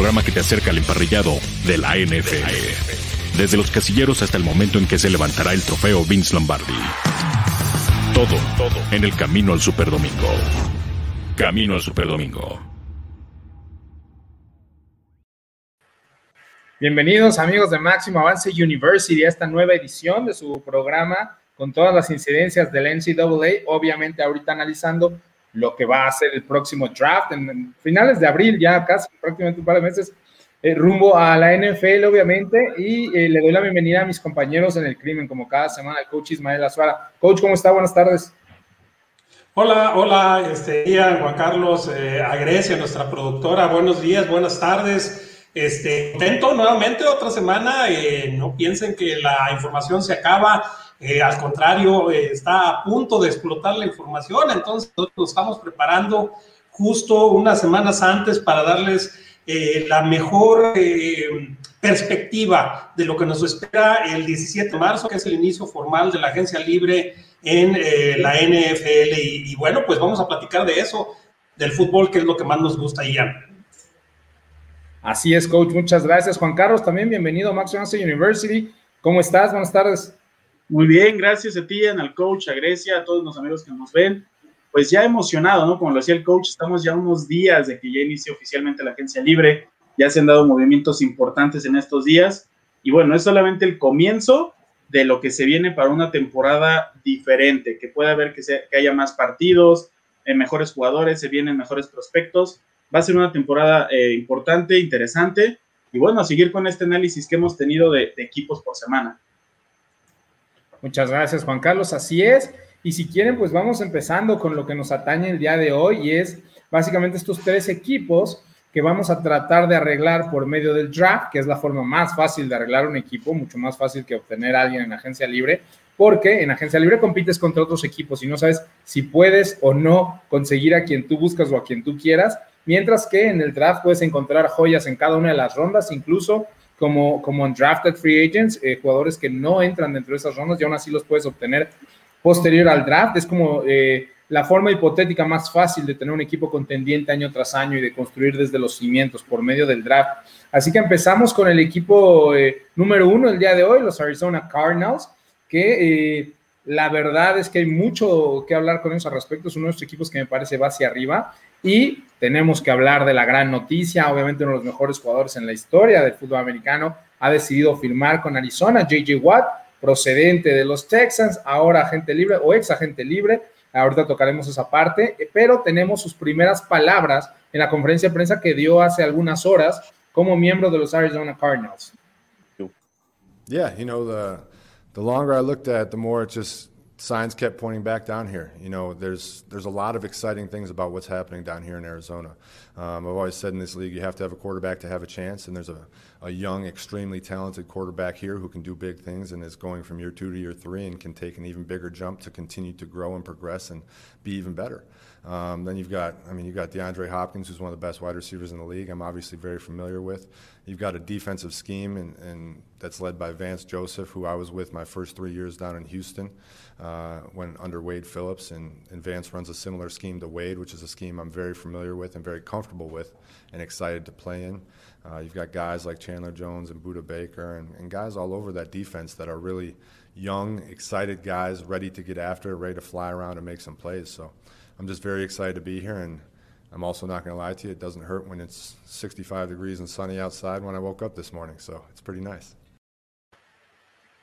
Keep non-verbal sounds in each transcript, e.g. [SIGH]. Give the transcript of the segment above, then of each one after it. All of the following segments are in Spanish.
programa que te acerca al emparrillado de la NFL. Desde los casilleros hasta el momento en que se levantará el trofeo Vince Lombardi. Todo, todo en el camino al Superdomingo. Camino al Superdomingo. Bienvenidos amigos de Máximo Avance University a esta nueva edición de su programa con todas las incidencias del NCAA, obviamente ahorita analizando lo que va a ser el próximo draft en, finales de abril, ya casi prácticamente un par de meses, eh, rumbo a la NFL, obviamente, y eh, le doy la bienvenida a mis compañeros en el crimen, como cada semana, el coach Ismael Azuara. Coach, ¿cómo está? Buenas tardes. Hola, hola, este, día, Juan Carlos, eh, a Grecia, nuestra productora, buenos días, buenas tardes. Este, contento nuevamente otra semana. Eh, no piensen que la información se acaba. Eh, al contrario, eh, está a punto de explotar la información. Entonces, nosotros nos estamos preparando justo unas semanas antes para darles la mejor perspectiva de lo que nos espera el 17 de marzo, que es el inicio formal de la agencia libre en la NFL. Y, bueno, pues vamos a platicar de eso, del fútbol, que es lo que más nos gusta, Ian. Así es, coach. Muchas gracias. Juan Carlos, también bienvenido a Max University. ¿Cómo estás? Buenas tardes. Muy bien, gracias a ti, al coach, a Grecia, a todos los amigos que nos ven. Pues ya emocionado, ¿no? Como lo decía el coach, estamos ya unos días de que ya inicie oficialmente la agencia libre. Ya se han dado movimientos importantes en estos días. Y bueno, es solamente el comienzo de lo que se viene para una temporada diferente, que pueda haber que, que haya más partidos, eh, mejores jugadores, se vienen mejores prospectos Va a ser una temporada eh, importante, interesante. Y bueno, a seguir con este análisis que hemos tenido de, equipos por semana. Muchas gracias, Juan Carlos. Así es. Y si quieren, pues vamos empezando con lo que nos atañe el día de hoy y es básicamente estos tres equipos que vamos a tratar de arreglar por medio del draft, que es la forma más fácil de arreglar un equipo, mucho más fácil que obtener a alguien en agencia libre, porque en agencia libre compites contra otros equipos y no sabes si puedes o no conseguir a quien tú buscas o a quien tú quieras mientras que en el draft puedes encontrar joyas en cada una de las rondas, incluso como, como en drafted free agents, eh, jugadores que no entran dentro de esas rondas y aún así los puedes obtener posterior al draft. Es como eh, la forma hipotética más fácil de tener un equipo contendiente año tras año y de construir desde los cimientos por medio del draft. Así que empezamos con el equipo eh, número uno el día de hoy, los Arizona Cardinals, que la verdad es que hay mucho que hablar con ellos al respecto. Es uno de los equipos que me parece va hacia arriba. Y tenemos que hablar de la gran noticia, obviamente uno de los mejores jugadores en la historia del fútbol americano ha decidido firmar con Arizona, JJ Watt, procedente de los Texans, ahora agente libre o ex agente libre. Ahorita tocaremos esa parte, pero tenemos sus primeras palabras en la conferencia de prensa que dio hace algunas horas como miembro de los Arizona Cardinals. Yeah, you know, the, the longer I looked at the more it just signs kept pointing back down here. You know, there's there's a lot of exciting things about what's happening down here in Arizona. Um, I've always said in this league, you have to have a quarterback to have a chance, and there's a, a young, extremely talented quarterback here who can do big things and is going from year two to year three and can take an even bigger jump to continue to grow and progress and be even better. Um, then you've got, I mean, you've got DeAndre Hopkins, who's one of the best wide receivers in the league. I'm obviously very familiar with. You've got a defensive scheme, and, and that's led by Vance Joseph, who I was with my first three years down in Houston uh, when under Wade Phillips. And, and Vance runs a similar scheme to Wade, which is a scheme I'm very familiar with and very comfortable with and excited to play in. Uh, you've got guys like Chandler Jones and Buda Baker and, and guys all over that defense that are really young, excited guys, ready to get after, ready to fly around and make some plays. So I'm just very excited to be here, and I'm also not going to lie to you, it doesn't hurt when it's 65 degrees and sunny outside when I woke up this morning, so it's pretty nice.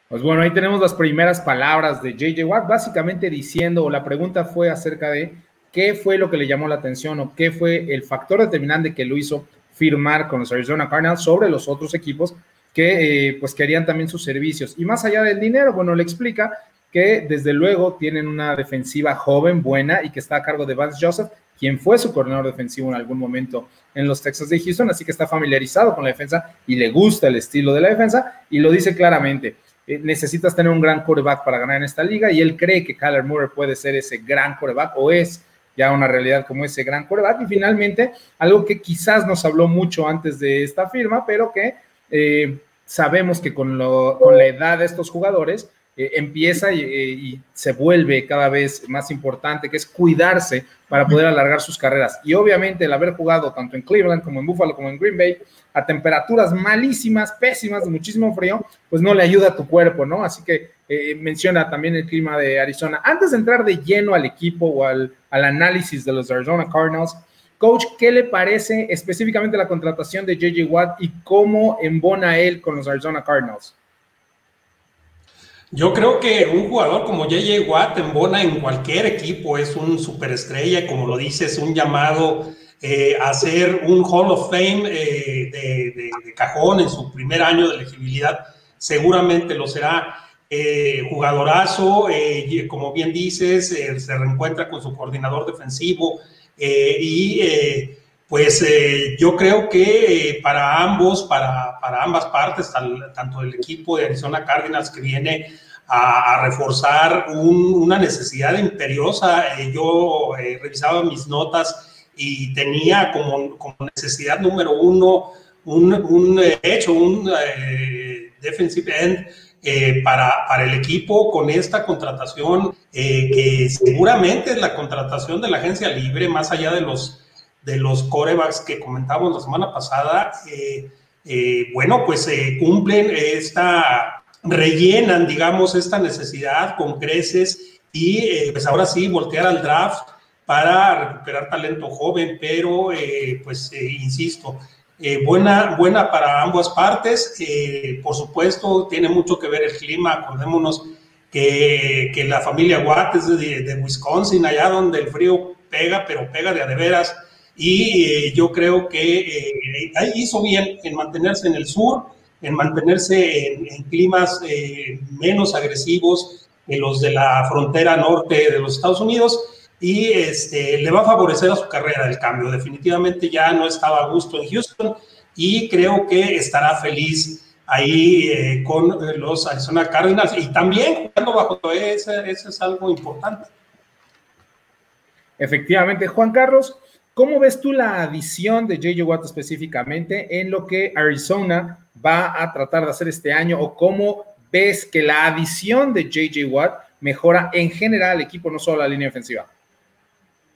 Pues bueno, ahí tenemos las primeras palabras de JJ Watt, básicamente diciendo, o la pregunta fue acerca de qué fue lo que le llamó la atención o qué fue el factor determinante que lo hizo firmar con los Arizona Cardinals sobre los otros equipos que eh, pues querían también sus servicios. Y más allá del dinero, bueno, le explica que desde luego tienen una defensiva joven, buena y que está a cargo de Vance Joseph, quien fue su coordinador defensivo en algún momento en los Texas de Houston, así que está familiarizado con la defensa y le gusta el estilo de la defensa y lo dice claramente. Eh, necesitas tener un gran quarterback para ganar en esta liga y él cree que Kyler Murray puede ser ese gran quarterback o es ya una realidad como ese gran quarterback. Y finalmente, algo que quizás nos habló mucho antes de esta firma, pero que eh, sabemos que con, con la edad de estos jugadores, eh, empieza y, y, se vuelve cada vez más importante, que es cuidarse para poder alargar sus carreras. Y obviamente el haber jugado tanto en Cleveland como en Buffalo como en Green Bay a temperaturas malísimas, pésimas, de muchísimo frío, pues no le ayuda a tu cuerpo, ¿no? Así que eh, menciona también el clima de Arizona. Antes de entrar de lleno al equipo o al, al análisis de los Arizona Cardinals, Coach, ¿qué le parece específicamente la contratación de JJ Watt y cómo embona él con los Arizona Cardinals? Yo creo que un jugador como JJ Watt embona en cualquier equipo, es un superestrella, como lo dices, un llamado eh, a ser un Hall of Fame eh, de, cajón en su primer año de elegibilidad, seguramente lo será. Eh, jugadorazo, como bien dices, se reencuentra con su coordinador defensivo, eh, y eh, pues eh, yo creo que para ambos, para, para ambas partes, tanto el equipo de Arizona Cardinals que viene a, reforzar una necesidad imperiosa, yo revisaba mis notas y tenía como, como necesidad número uno un, un hecho, un defensive end eh, para, para, el equipo con esta contratación, eh, que seguramente es la contratación de la agencia libre, más allá de los, de los corebacks que comentamos la semana pasada, eh, bueno, pues cumplen esta, rellenan, digamos, esta necesidad con creces y pues ahora sí, voltear al draft para recuperar talento joven, pero pues insisto, eh, buena, buena para ambas partes. Eh, por supuesto, tiene mucho que ver el clima. Acordémonos que, que la familia Watt es de, de, Wisconsin, allá donde el frío pega, pero pega de a de veras. Y eh, yo creo que ahí hizo bien en mantenerse en el sur, en mantenerse en, en climas menos agresivos que los de la frontera norte de los Estados Unidos y este, le va a favorecer a su carrera el cambio. Definitivamente ya no estaba a gusto en Houston y creo que estará feliz ahí eh, con los Arizona Cardinals y también jugando bajo ese, eso es algo importante. Efectivamente, Juan Carlos, ¿cómo ves tú la adición de JJ Watt específicamente en lo que Arizona va a tratar de hacer este año o cómo ves que la adición de JJ Watt mejora en general el equipo, no solo la línea ofensiva?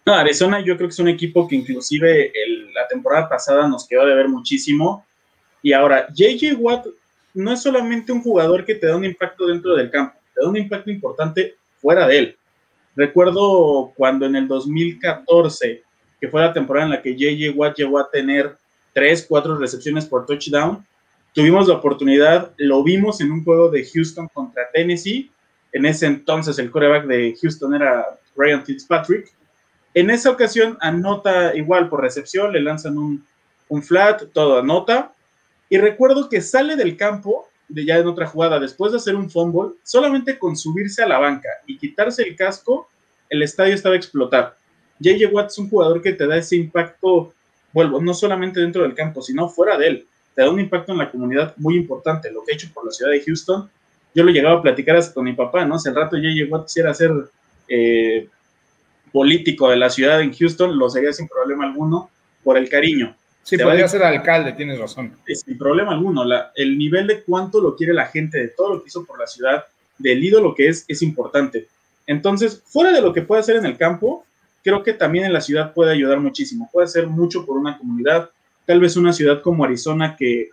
No, Arizona yo creo que es un equipo que inclusive la temporada pasada nos quedó de ver muchísimo. Y ahora, JJ Watt no es solamente un jugador que te da un impacto dentro del campo, te da un impacto importante fuera de él. Recuerdo cuando en el 2014, que fue la temporada en la que JJ Watt llegó a tener 3, 4 recepciones por touchdown, tuvimos la oportunidad, lo vimos en un juego de Houston contra Tennessee. En ese entonces el coreback de Houston era Ryan Fitzpatrick en esa ocasión anota igual por recepción, le lanzan un, flat, todo anota. Y recuerdo que sale del campo, de ya en otra jugada, después de hacer un fumble, solamente con subirse a la banca y quitarse el casco, el estadio estaba a explotar. JJ Watt es un jugador que te da ese impacto, vuelvo, no solamente dentro del campo, sino fuera de él. Te da un impacto en la comunidad muy importante, lo que ha hecho por la ciudad de Houston. Yo lo llegaba a platicar hasta con mi papá, ¿no? Hace el rato JJ Watt quisiera hacer eh, político de la ciudad en Houston, lo sería sin problema alguno por el cariño. Sí, podría ser alcalde, tienes razón. Sin problema alguno. el nivel de cuánto lo quiere la gente, de todo lo que hizo por la ciudad, del ídolo que es, es importante. Entonces, fuera de lo que puede hacer en el campo, creo que también en la ciudad puede ayudar muchísimo. Puede hacer mucho por una comunidad. Tal vez una ciudad como Arizona que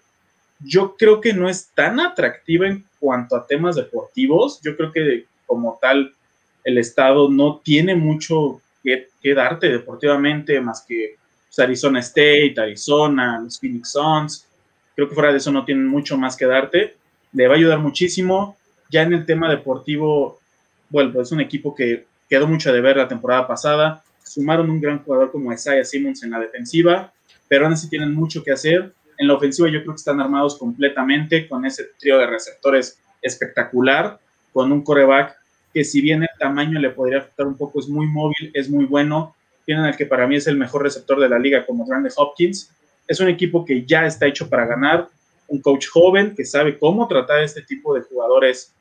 yo creo que no es tan atractiva en cuanto a temas deportivos. Yo creo que como tal el Estado no tiene mucho que, darte deportivamente más que pues, Arizona State, Arizona, los Phoenix Suns. Creo que fuera de eso no tienen mucho más que darte. Le va a ayudar muchísimo. Ya en el tema deportivo, bueno, es un equipo que quedó mucho de ver la temporada pasada. Sumaron un gran jugador como Isaiah Simmons en la defensiva, pero aún así tienen mucho que hacer. En la ofensiva yo creo que están armados completamente con ese trío de receptores espectacular, con un coreback que si bien el tamaño le podría afectar un poco, es muy móvil, es muy bueno. Tienen al que para mí es el mejor receptor de la liga, como Randy Hopkins. Es un equipo que ya está hecho para ganar, un coach joven que sabe cómo tratar a este tipo de jugadores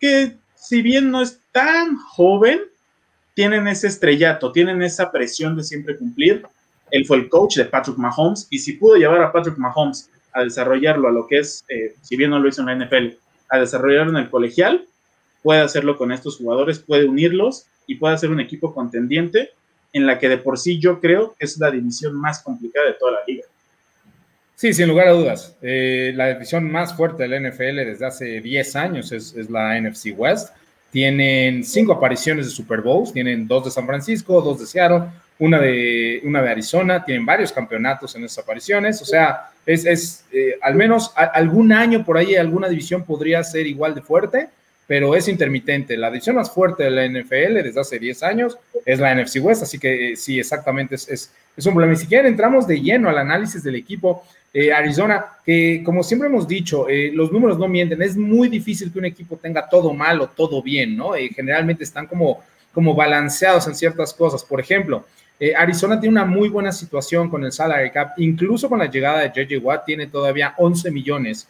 que si bien no es tan joven, tienen ese estrellato, tienen esa presión de siempre cumplir. Él fue el coach de Patrick Mahomes y si pudo llevar a Patrick Mahomes a desarrollarlo a lo que es, eh, si bien no lo hizo en la NFL, a desarrollarlo en el colegial, puede hacerlo con estos jugadores, puede unirlos y puede hacer un equipo contendiente en la que de por sí yo creo que es la división más complicada de toda la liga. Sí, sin lugar a dudas. Eh, la división más fuerte del NFL desde hace 10 años es, la NFC West. Tienen cinco apariciones de Super Bowls, tienen dos de San Francisco, dos de Seattle, una de, una de Arizona, tienen varios campeonatos en esas apariciones. O sea, es, es eh, al menos algún año por ahí alguna división podría ser igual de fuerte, pero es intermitente. La división más fuerte de la NFL desde hace 10 años es la NFC West, así que eh, sí, exactamente es, un problema. Y si quieren, entramos de lleno al análisis del equipo. Eh, Arizona, que como siempre hemos dicho, eh, los números no mienten, es muy difícil que un equipo tenga todo mal o todo bien, ¿no? Eh, generalmente están como, como balanceados en ciertas cosas. Por ejemplo, Arizona tiene una muy buena situación con el salary cap, incluso con la llegada de JJ Watt, tiene todavía 11 millones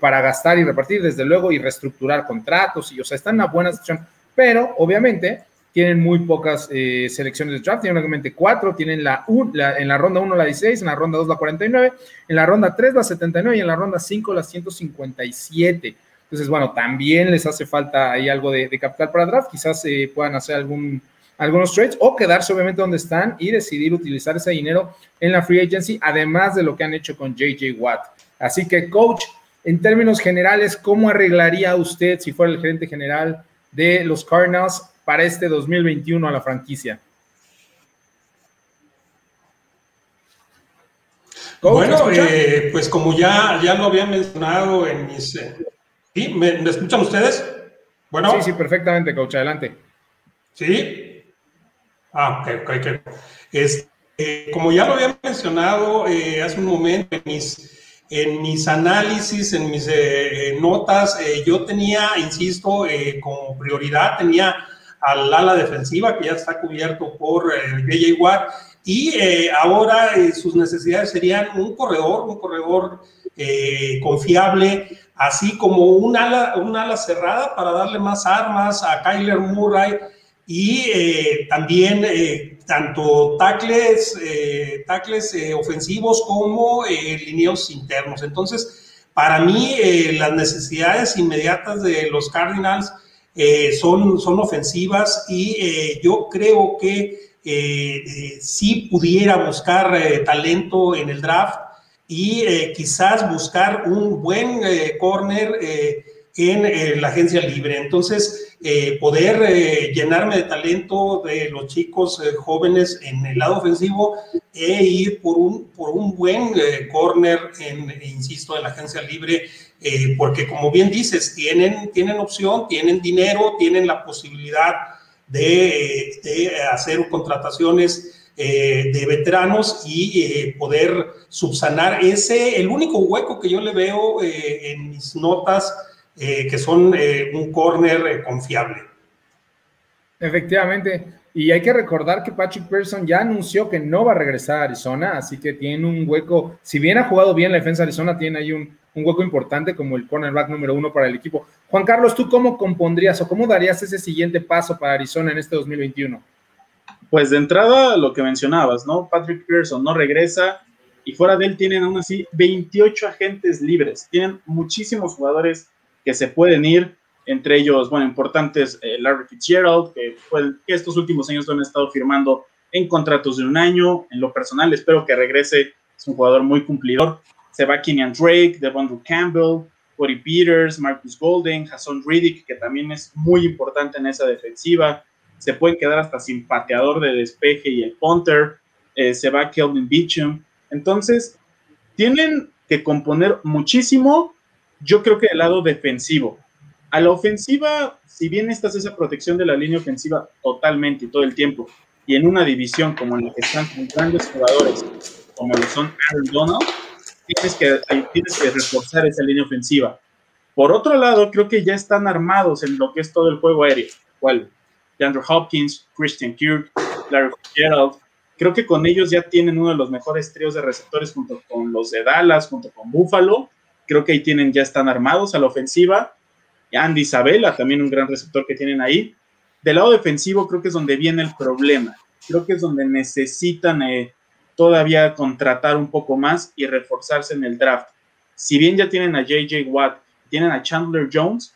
para gastar y repartir, desde luego, y reestructurar contratos, y o sea, está en una buena situación, pero obviamente tienen muy pocas eh, selecciones de draft, tienen únicamente cuatro, tienen la, la, en la ronda 1 la 16, en la ronda 2 la 49, en la ronda 3 la 79 y en la ronda 5 la 157. Entonces, bueno, también les hace falta ahí algo de, de capital para draft, quizás eh, puedan hacer algún, algunos trades o quedarse obviamente donde están y decidir utilizar ese dinero en la free agency, además de lo que han hecho con JJ Watt. Así que, coach, en términos generales, ¿cómo arreglaría usted, si fuera el gerente general de los Cardinals, para este 2021 a la franquicia? bueno, eh, pues como ya, ya lo había mencionado en mis... Eh, ¿sí? ¿Me, ¿Me, escuchan ustedes? Bueno. Sí, sí, perfectamente, coach, adelante. ¿Sí? Ah, ok, ok, ok. Es, eh, como ya lo había mencionado eh, hace un momento en mis, en mis análisis, en mis eh, notas, yo tenía, insisto, como prioridad, tenía al ala defensiva, que ya está cubierto por eh, JJ Watt, y eh, ahora eh, sus necesidades serían un corredor, un corredor eh, confiable, así como un ala, un ala cerrada para darle más armas a Kyler Murray y eh, también tanto tackles, tackles ofensivos como lineos internos. Entonces, para mí, las necesidades inmediatas de los Cardinals eh, son, son ofensivas y eh, yo creo que eh, sí pudiera buscar talento en el draft y quizás buscar un buen corner en la agencia libre. Entonces, poder llenarme de talento de los chicos jóvenes en el lado ofensivo e ir por un, por un buen corner, en, insisto, en la agencia libre eh, porque como bien dices, tienen, tienen opción, tienen dinero, tienen la posibilidad de, de hacer contrataciones eh, de veteranos y eh, poder subsanar ese, el único hueco que yo le veo eh, en mis notas, que son un corner confiable. Efectivamente, y hay que recordar que Patrick Pearson ya anunció que no va a regresar a Arizona, así que tiene un hueco, si bien ha jugado bien la defensa de Arizona, tiene ahí un, un hueco importante como el cornerback número uno para el equipo. Juan Carlos, ¿tú cómo compondrías o cómo darías ese siguiente paso para Arizona en este 2021? Pues de entrada, lo que mencionabas, ¿no? Patrick Pearson no regresa y fuera de él tienen aún así 28 agentes libres. Tienen muchísimos jugadores que se pueden ir, entre ellos, bueno, importantes, eh, Larry Fitzgerald, que, estos últimos años lo han estado firmando en contratos de un año. En lo personal, espero que regrese. Es un jugador muy cumplidor se va Kenyan Drake, Devondre Campbell, Cody Peters, Marcus Golden, Hassan Riddick, que también es muy importante en esa defensiva. Se pueden quedar hasta sin pateador de despeje y el punter. Eh, se va Kelvin Beecham. Entonces, tienen que componer muchísimo, yo creo que del lado defensivo. A la ofensiva, si bien esta es esa protección de la línea ofensiva totalmente y todo el tiempo, y en una división como en la que están con grandes jugadores, como lo son Aaron Donald, tienes que, tienes que reforzar esa línea ofensiva. Por otro lado, creo que ya están armados en lo que es todo el juego aéreo. ¿Cuál? DeAndre Hopkins, Christian Kirk, Larry Fitzgerald. Creo que con ellos ya tienen uno de los mejores tríos de receptores junto con los de Dallas, junto con Buffalo. Creo que ahí tienen, ya están armados a la ofensiva. Andy Isabella, también un gran receptor que tienen ahí. Del lado defensivo, creo que es donde viene el problema. Creo que es donde necesitan eh, todavía contratar un poco más y reforzarse en el draft. Si bien ya tienen a JJ Watt, tienen a Chandler Jones,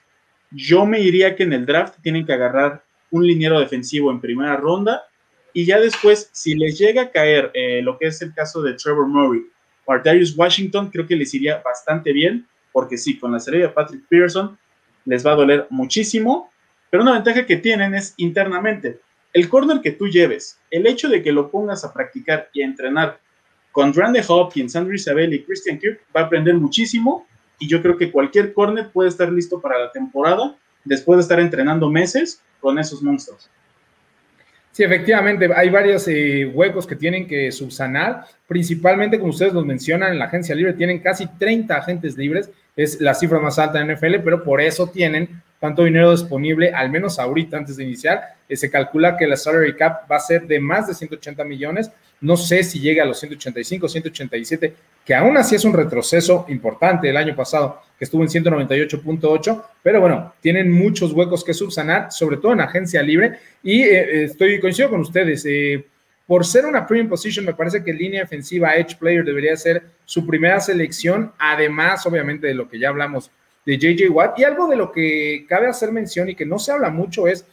yo me iría que en el draft tienen que agarrar un liniero defensivo en primera ronda y ya después, si les llega a caer eh, lo que es el caso de Trevor Murray o Darius Washington, creo que les iría bastante bien, porque sí, con la serie de Patrick Pearson les va a doler muchísimo, pero una ventaja que tienen es internamente. El corner que tú lleves, el hecho de que lo pongas a practicar y a entrenar con Randy Hopkins, Andrew Isabel y Christian Kirk va a aprender muchísimo y yo creo que cualquier corner puede estar listo para la temporada después de estar entrenando meses con esos monstruos. Sí, efectivamente, hay varios eh, huecos que tienen que subsanar, principalmente como ustedes nos mencionan en la agencia libre, tienen casi 30 agentes libres, es la cifra más alta de NFL, pero por eso tienen tanto dinero disponible, al menos ahorita antes de iniciar. Eh, se calcula que la salary cap va a ser de más de 180 millones. No sé si llega a los 185, 187, que aún así es un retroceso importante el año pasado, que estuvo en 198.8, pero bueno, tienen muchos huecos que subsanar, sobre todo en agencia libre. Y eh, eh, estoy coincido con ustedes. por ser una premium position, me parece que línea defensiva Edge Player debería ser su primera selección, además, obviamente, de lo que ya hablamos de JJ Watt. Y algo de lo que cabe hacer mención y que no se habla mucho es,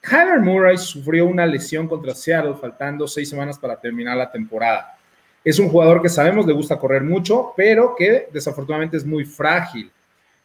Kyler Murray sufrió una lesión contra Seattle faltando seis semanas para terminar la temporada. Es un jugador que sabemos le gusta correr mucho, pero que desafortunadamente es muy frágil.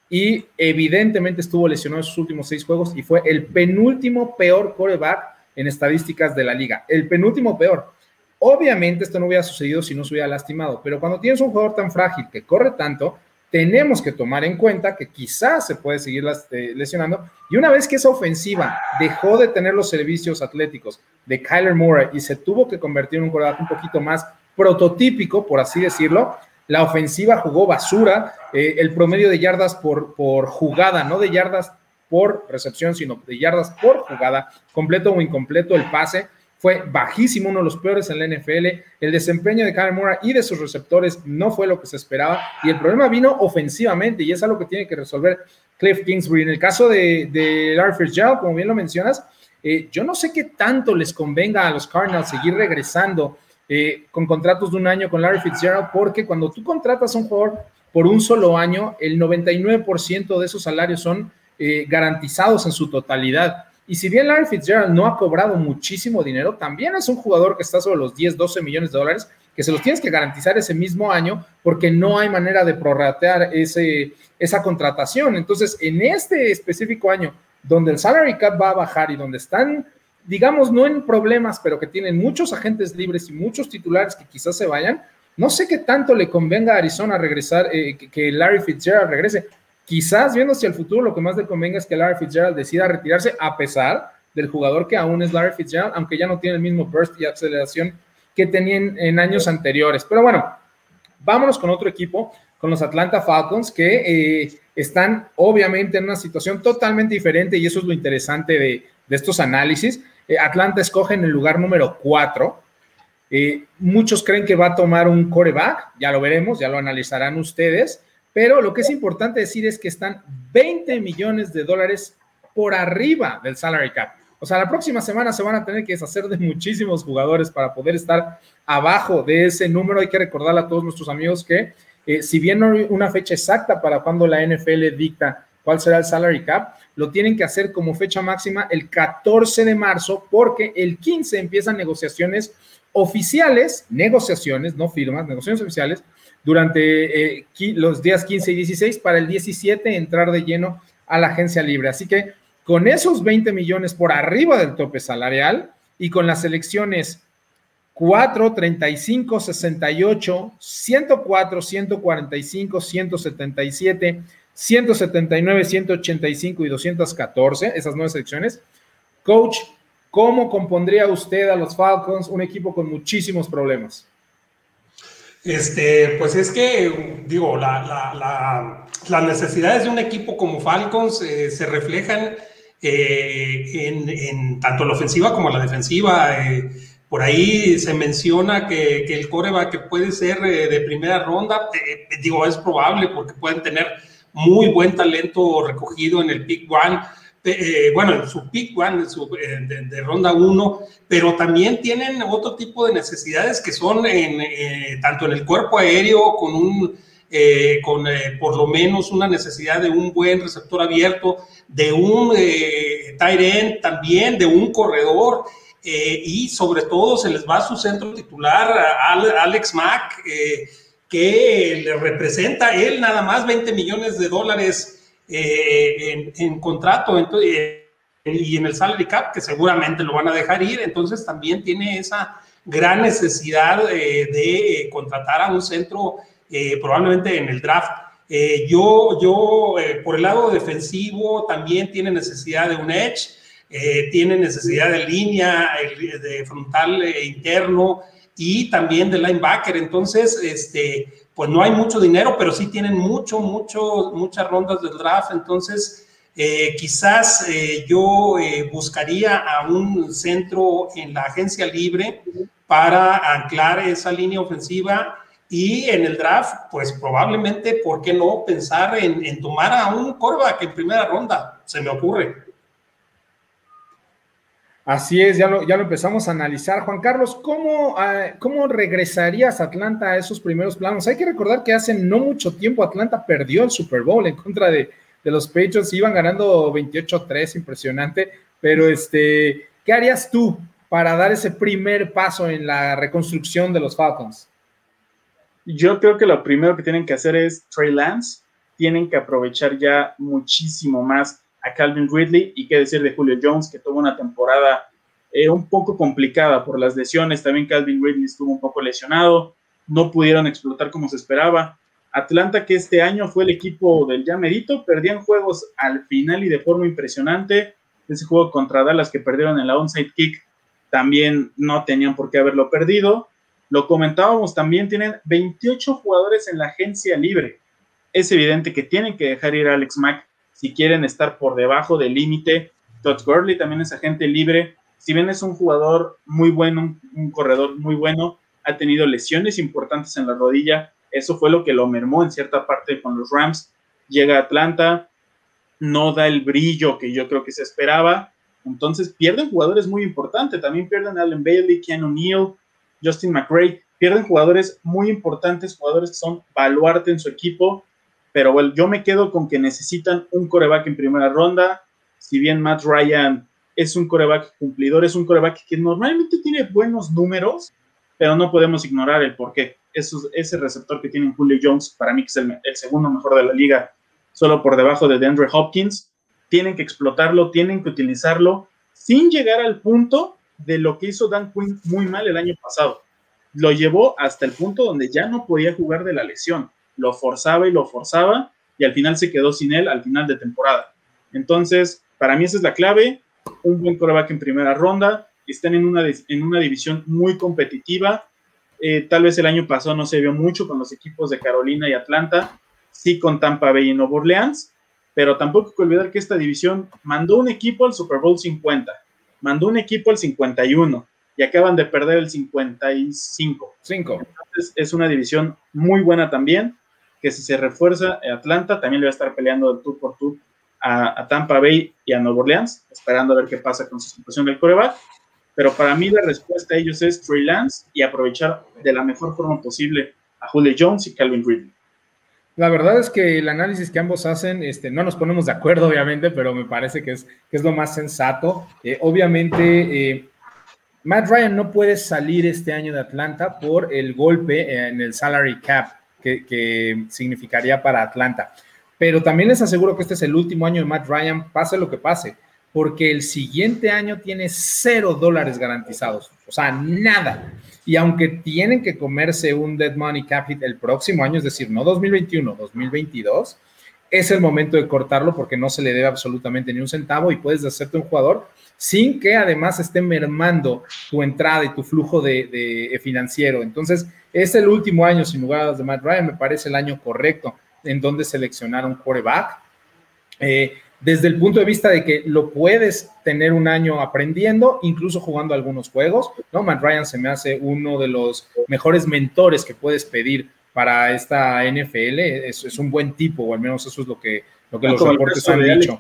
Y evidentemente estuvo lesionado en sus últimos seis juegos y fue el penúltimo peor coreback en estadísticas de la liga. El penúltimo peor. Obviamente esto no hubiera sucedido si no se hubiera lastimado, pero cuando tienes un jugador tan frágil que corre tanto, tenemos que tomar en cuenta que quizás se puede seguir eh, lesionando. Y una vez que esa ofensiva dejó de tener los servicios atléticos de Kyler Murray y se tuvo que convertir en un quarterback un poquito más prototípico, por así decirlo, la ofensiva jugó basura, eh, el promedio de yardas por, por jugada, no de yardas por recepción, sino de yardas por jugada, completo o incompleto el pase, fue bajísimo, uno de los peores en la NFL. El desempeño de Kyler Murray y de sus receptores no fue lo que se esperaba. Y el problema vino ofensivamente y es algo que tiene que resolver Cliff Kingsbury. En el caso de, de Larry Fitzgerald, como bien lo mencionas, eh, yo no sé qué tanto les convenga a los Cardinals seguir regresando eh, con contratos de un año con Larry Fitzgerald, porque cuando tú contratas a un jugador por un solo año, el 99% de esos salarios son eh, garantizados en su totalidad. Y si bien Larry Fitzgerald no ha cobrado muchísimo dinero, también es un jugador que está sobre los 10, 12 millones de dólares, que se los tienes que garantizar ese mismo año porque no hay manera de prorratear esa contratación. Entonces, en este específico año, donde el salary cap va a bajar y donde están, digamos, no en problemas, pero que tienen muchos agentes libres y muchos titulares que quizás se vayan, no sé qué tanto le convenga a Arizona regresar, eh, que Larry Fitzgerald regrese. Quizás viendo hacia el futuro, lo que más le convenga es que Larry Fitzgerald decida retirarse a pesar del jugador que aún es Larry Fitzgerald, aunque ya no tiene el mismo burst y aceleración que tenían en años anteriores. Pero bueno, vámonos con otro equipo, con los Atlanta Falcons, que eh, están obviamente en una situación totalmente diferente y eso es lo interesante de, estos análisis. Eh, Atlanta escoge en el lugar número 4. Eh, muchos creen que va a tomar un coreback, ya lo veremos, ya lo analizarán ustedes. Pero lo que es importante decir es que están 20 millones de dólares por arriba del salary cap. O sea, la próxima semana se van a tener que deshacer de muchísimos jugadores para poder estar abajo de ese número. Hay que recordarle a todos nuestros amigos que eh, si bien no hay una fecha exacta para cuando la NFL dicta cuál será el salary cap, lo tienen que hacer como fecha máxima el 14 de marzo porque el 15 empiezan negociaciones oficiales, negociaciones, no firmas, negociaciones oficiales durante eh, los días 15 y 16 para el 17 entrar de lleno a la agencia libre. Así que con esos 20 millones por arriba del tope salarial y con las elecciones 4, 35, 68, 104, 145, 177, 179, 185 y 214, esas nueve selecciones. Coach, ¿cómo compondría usted a los Falcons un equipo con muchísimos problemas? Este, pues es que, digo, las necesidades de un equipo como Falcons eh, se reflejan eh, en, tanto la ofensiva como la defensiva. Eh, por ahí se menciona que, el que puede ser de primera ronda. digo, es probable porque pueden tener muy buen talento recogido en el pick one eh, bueno, en su pick one, de, ronda 1, pero también tienen otro tipo de necesidades que son en, eh, tanto en el cuerpo aéreo con un eh, con eh, por lo menos una necesidad de un buen receptor abierto, de un eh, tight end también, de un corredor. y sobre todo se les va a su centro titular, Alex Mack, que le representa él nada más 20 millones de dólares en, en, contrato y en el salary cap, que seguramente lo van a dejar ir, entonces también tiene esa gran necesidad de contratar a un centro eh, probablemente en el draft. Eh, yo, yo eh, por el lado defensivo, también tiene necesidad de un edge, tiene necesidad de línea, de frontal interno y también de linebacker. Entonces, este, pues no hay mucho dinero, pero sí tienen mucho, mucho, muchas rondas del draft. Entonces, quizás yo buscaría a un centro en la agencia libre para anclar esa línea ofensiva y en el draft, pues probablemente, ¿por qué no pensar en, tomar a un coreback en primera ronda? Se me ocurre. Así es, ya lo, ya lo empezamos a analizar. Juan Carlos, ¿cómo, ah, ¿cómo regresarías a Atlanta a esos primeros planos? Hay que recordar que hace no mucho tiempo Atlanta perdió el Super Bowl en contra de, de los Patriots, iban ganando 28-3, impresionante, pero este, ¿qué harías tú para dar ese primer paso en la reconstrucción de los Falcons? Yo creo que lo primero que tienen que hacer es Trey Lance. Tienen que aprovechar ya muchísimo más a Calvin Ridley y qué decir de Julio Jones, que tuvo una temporada eh, un poco complicada por las lesiones. También Calvin Ridley estuvo un poco lesionado. No pudieron explotar como se esperaba. Atlanta, que este año fue el equipo del ya perdían juegos al final y de forma impresionante. Ese juego contra Dallas que perdieron en la onside kick también no tenían por qué haberlo perdido. Lo comentábamos también, tienen 28 jugadores en la agencia libre. Es evidente que tienen que dejar ir a Alex Mack si quieren estar por debajo del límite. Todd Gurley también es agente libre. Si bien es un jugador muy bueno, un, corredor muy bueno, ha tenido lesiones importantes en la rodilla. Eso fue lo que lo mermó en cierta parte con los Rams. Llega a Atlanta, no da el brillo que yo creo que se esperaba. Entonces pierden jugadores muy importantes. También pierden Allen Bailey, Keanu Neal, Justin McRae, pierden jugadores muy importantes, jugadores que son baluarte en su equipo, pero bueno, yo me quedo con que necesitan un coreback en primera ronda, si bien Matt Ryan es un coreback cumplidor, es un coreback que normalmente tiene buenos números, pero no podemos ignorar el porqué. Ese receptor que tiene Julio Jones, para mí que es el, el segundo mejor de la liga, solo por debajo de DeAndre Hopkins, tienen que explotarlo, tienen que utilizarlo, sin llegar al punto de lo que hizo Dan Quinn muy mal el año pasado. Lo llevó hasta el punto donde ya no podía jugar de la lesión. Lo forzaba y lo forzaba y al final se quedó sin él al final de temporada. Entonces, para mí esa es la clave. Un buen coreback en primera ronda. Están en una, en una división muy competitiva. Eh, tal vez el año pasado no se vio mucho con los equipos de Carolina y Atlanta. Sí con Tampa Bay y Nueva Orleans. Pero tampoco hay que olvidar que esta división mandó un equipo al Super Bowl 50 mandó un equipo al 51 y acaban de perder el 55. Entonces es una división muy buena también, que si se refuerza Atlanta, también le va a estar peleando el tour por tour a, Tampa Bay y a Nueva Orleans, esperando a ver qué pasa con su situación del coreback. Pero para mí la respuesta a ellos es Trey Lance y aprovechar de la mejor forma posible a Julio Jones y Calvin Ridley. La verdad es que el análisis que ambos hacen, este, no nos ponemos de acuerdo, obviamente, pero me parece que es, que es lo más sensato. Eh, obviamente, eh, Matt Ryan no puede salir este año de Atlanta por el golpe en el salary cap que, que significaría para Atlanta. Pero también les aseguro que este es el último año de Matt Ryan, pase lo que pase, porque el siguiente año tiene cero dólares garantizados, o sea, nada. Y aunque tienen que comerse un dead money cap el próximo año, es decir, no 2021, 2022, es el momento de cortarlo porque no se le debe absolutamente ni un centavo y puedes hacerte un jugador sin que además esté mermando tu entrada y tu flujo de, financiero. Entonces, es el último año, sin lugar a dudas, de Matt Ryan, me parece el año correcto en donde seleccionar un quarterback. Eh, desde el punto de vista de que lo puedes tener un año aprendiendo, incluso jugando algunos juegos, ¿no? Matt Ryan se me hace uno de los mejores mentores que puedes pedir para esta NFL, es, un buen tipo, o al menos eso es lo que, lo que los reportes han dicho.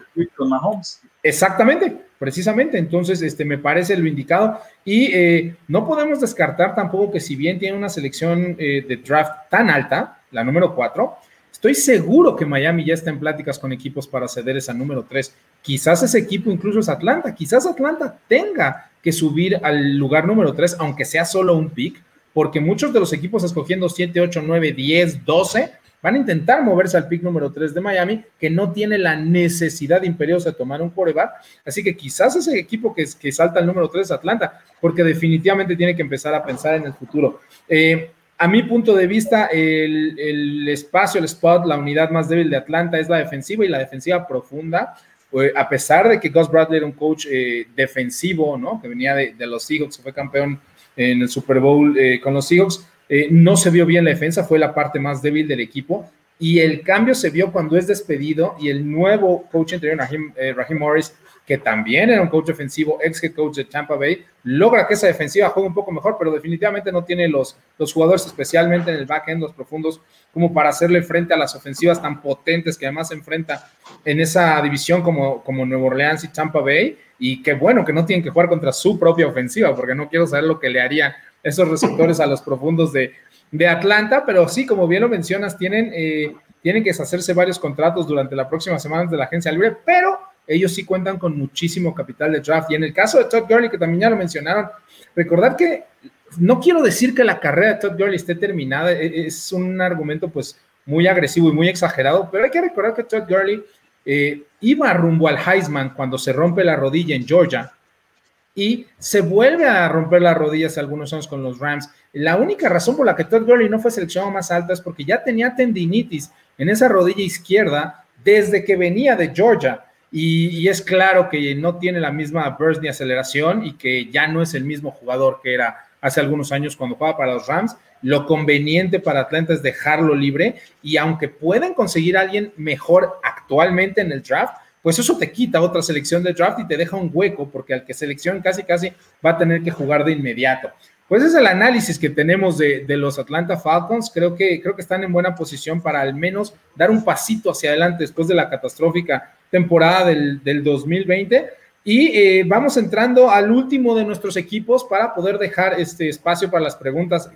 Exactamente, precisamente. Entonces, este, me parece lo indicado. Y eh, no podemos descartar tampoco que si bien tiene una selección eh, de draft tan alta, la número 4, estoy seguro que Miami ya está en pláticas con equipos para ceder esa número 3. Quizás ese equipo incluso es Atlanta, quizás Atlanta tenga que subir al lugar número 3, aunque sea solo un pick, porque muchos de los equipos escogiendo 7, 8, 9, 10, 12 van a intentar moverse al pick número 3 de Miami, que no tiene la necesidad imperiosa de tomar un quarterback. Así que quizás ese equipo que, que salta al número 3 es Atlanta, porque definitivamente tiene que empezar a pensar en el futuro. Eh, a mi punto de vista, el, espacio, el spot, la unidad más débil de Atlanta es la defensiva y la defensiva profunda. Eh, a pesar de que Gus Bradley era un coach eh, defensivo, ¿no? Que venía de, de, los Seahawks, fue campeón en el Super Bowl eh, con los Seahawks, eh, no se vio bien la defensa, fue la parte más débil del equipo. Y el cambio se vio cuando es despedido y el nuevo coach interior, Raheem, eh, Morris, que también era un coach ofensivo, ex head coach de Tampa Bay, logra que esa defensiva juegue un poco mejor, pero definitivamente no tiene los, los jugadores, especialmente en el back-end, los profundos, como para hacerle frente a las ofensivas tan potentes que además se enfrenta en esa división como, como Nueva Orleans y Tampa Bay. Y qué bueno que no tienen que jugar contra su propia ofensiva, porque no quiero saber lo que le harían esos receptores a los profundos de, de Atlanta, pero sí, como bien lo mencionas, tienen, eh, tienen que deshacerse varios contratos durante la próxima semana de la agencia libre, pero ellos sí cuentan con muchísimo capital de draft. Y en el caso de Todd Gurley, que también ya lo mencionaron, recordar que no quiero decir que la carrera de Todd Gurley esté terminada, es un argumento pues muy agresivo y muy exagerado, pero hay que recordar que Todd Gurley eh, iba rumbo al Heisman cuando se rompe la rodilla en Georgia y se vuelve a romper las rodillas algunos años con los Rams. La única razón por la que Todd Gurley no fue seleccionado más alta es porque ya tenía tendinitis en esa rodilla izquierda desde que venía de Georgia. Y, y, es claro que no tiene la misma burst ni aceleración y que ya no es el mismo jugador que era hace algunos años cuando jugaba para los Rams. Lo conveniente para Atlanta es dejarlo libre y aunque pueden conseguir a alguien mejor actualmente en el draft, pues eso te quita otra selección de draft y te deja un hueco porque al que seleccione casi casi va a tener que jugar de inmediato. Pues es el análisis que tenemos de, de, los Atlanta Falcons. Creo que, creo que están en buena posición para al menos dar un pasito hacia adelante después de la catastrófica temporada del, del 2020. Y eh, vamos entrando al último de nuestros equipos para poder dejar este espacio para las preguntas.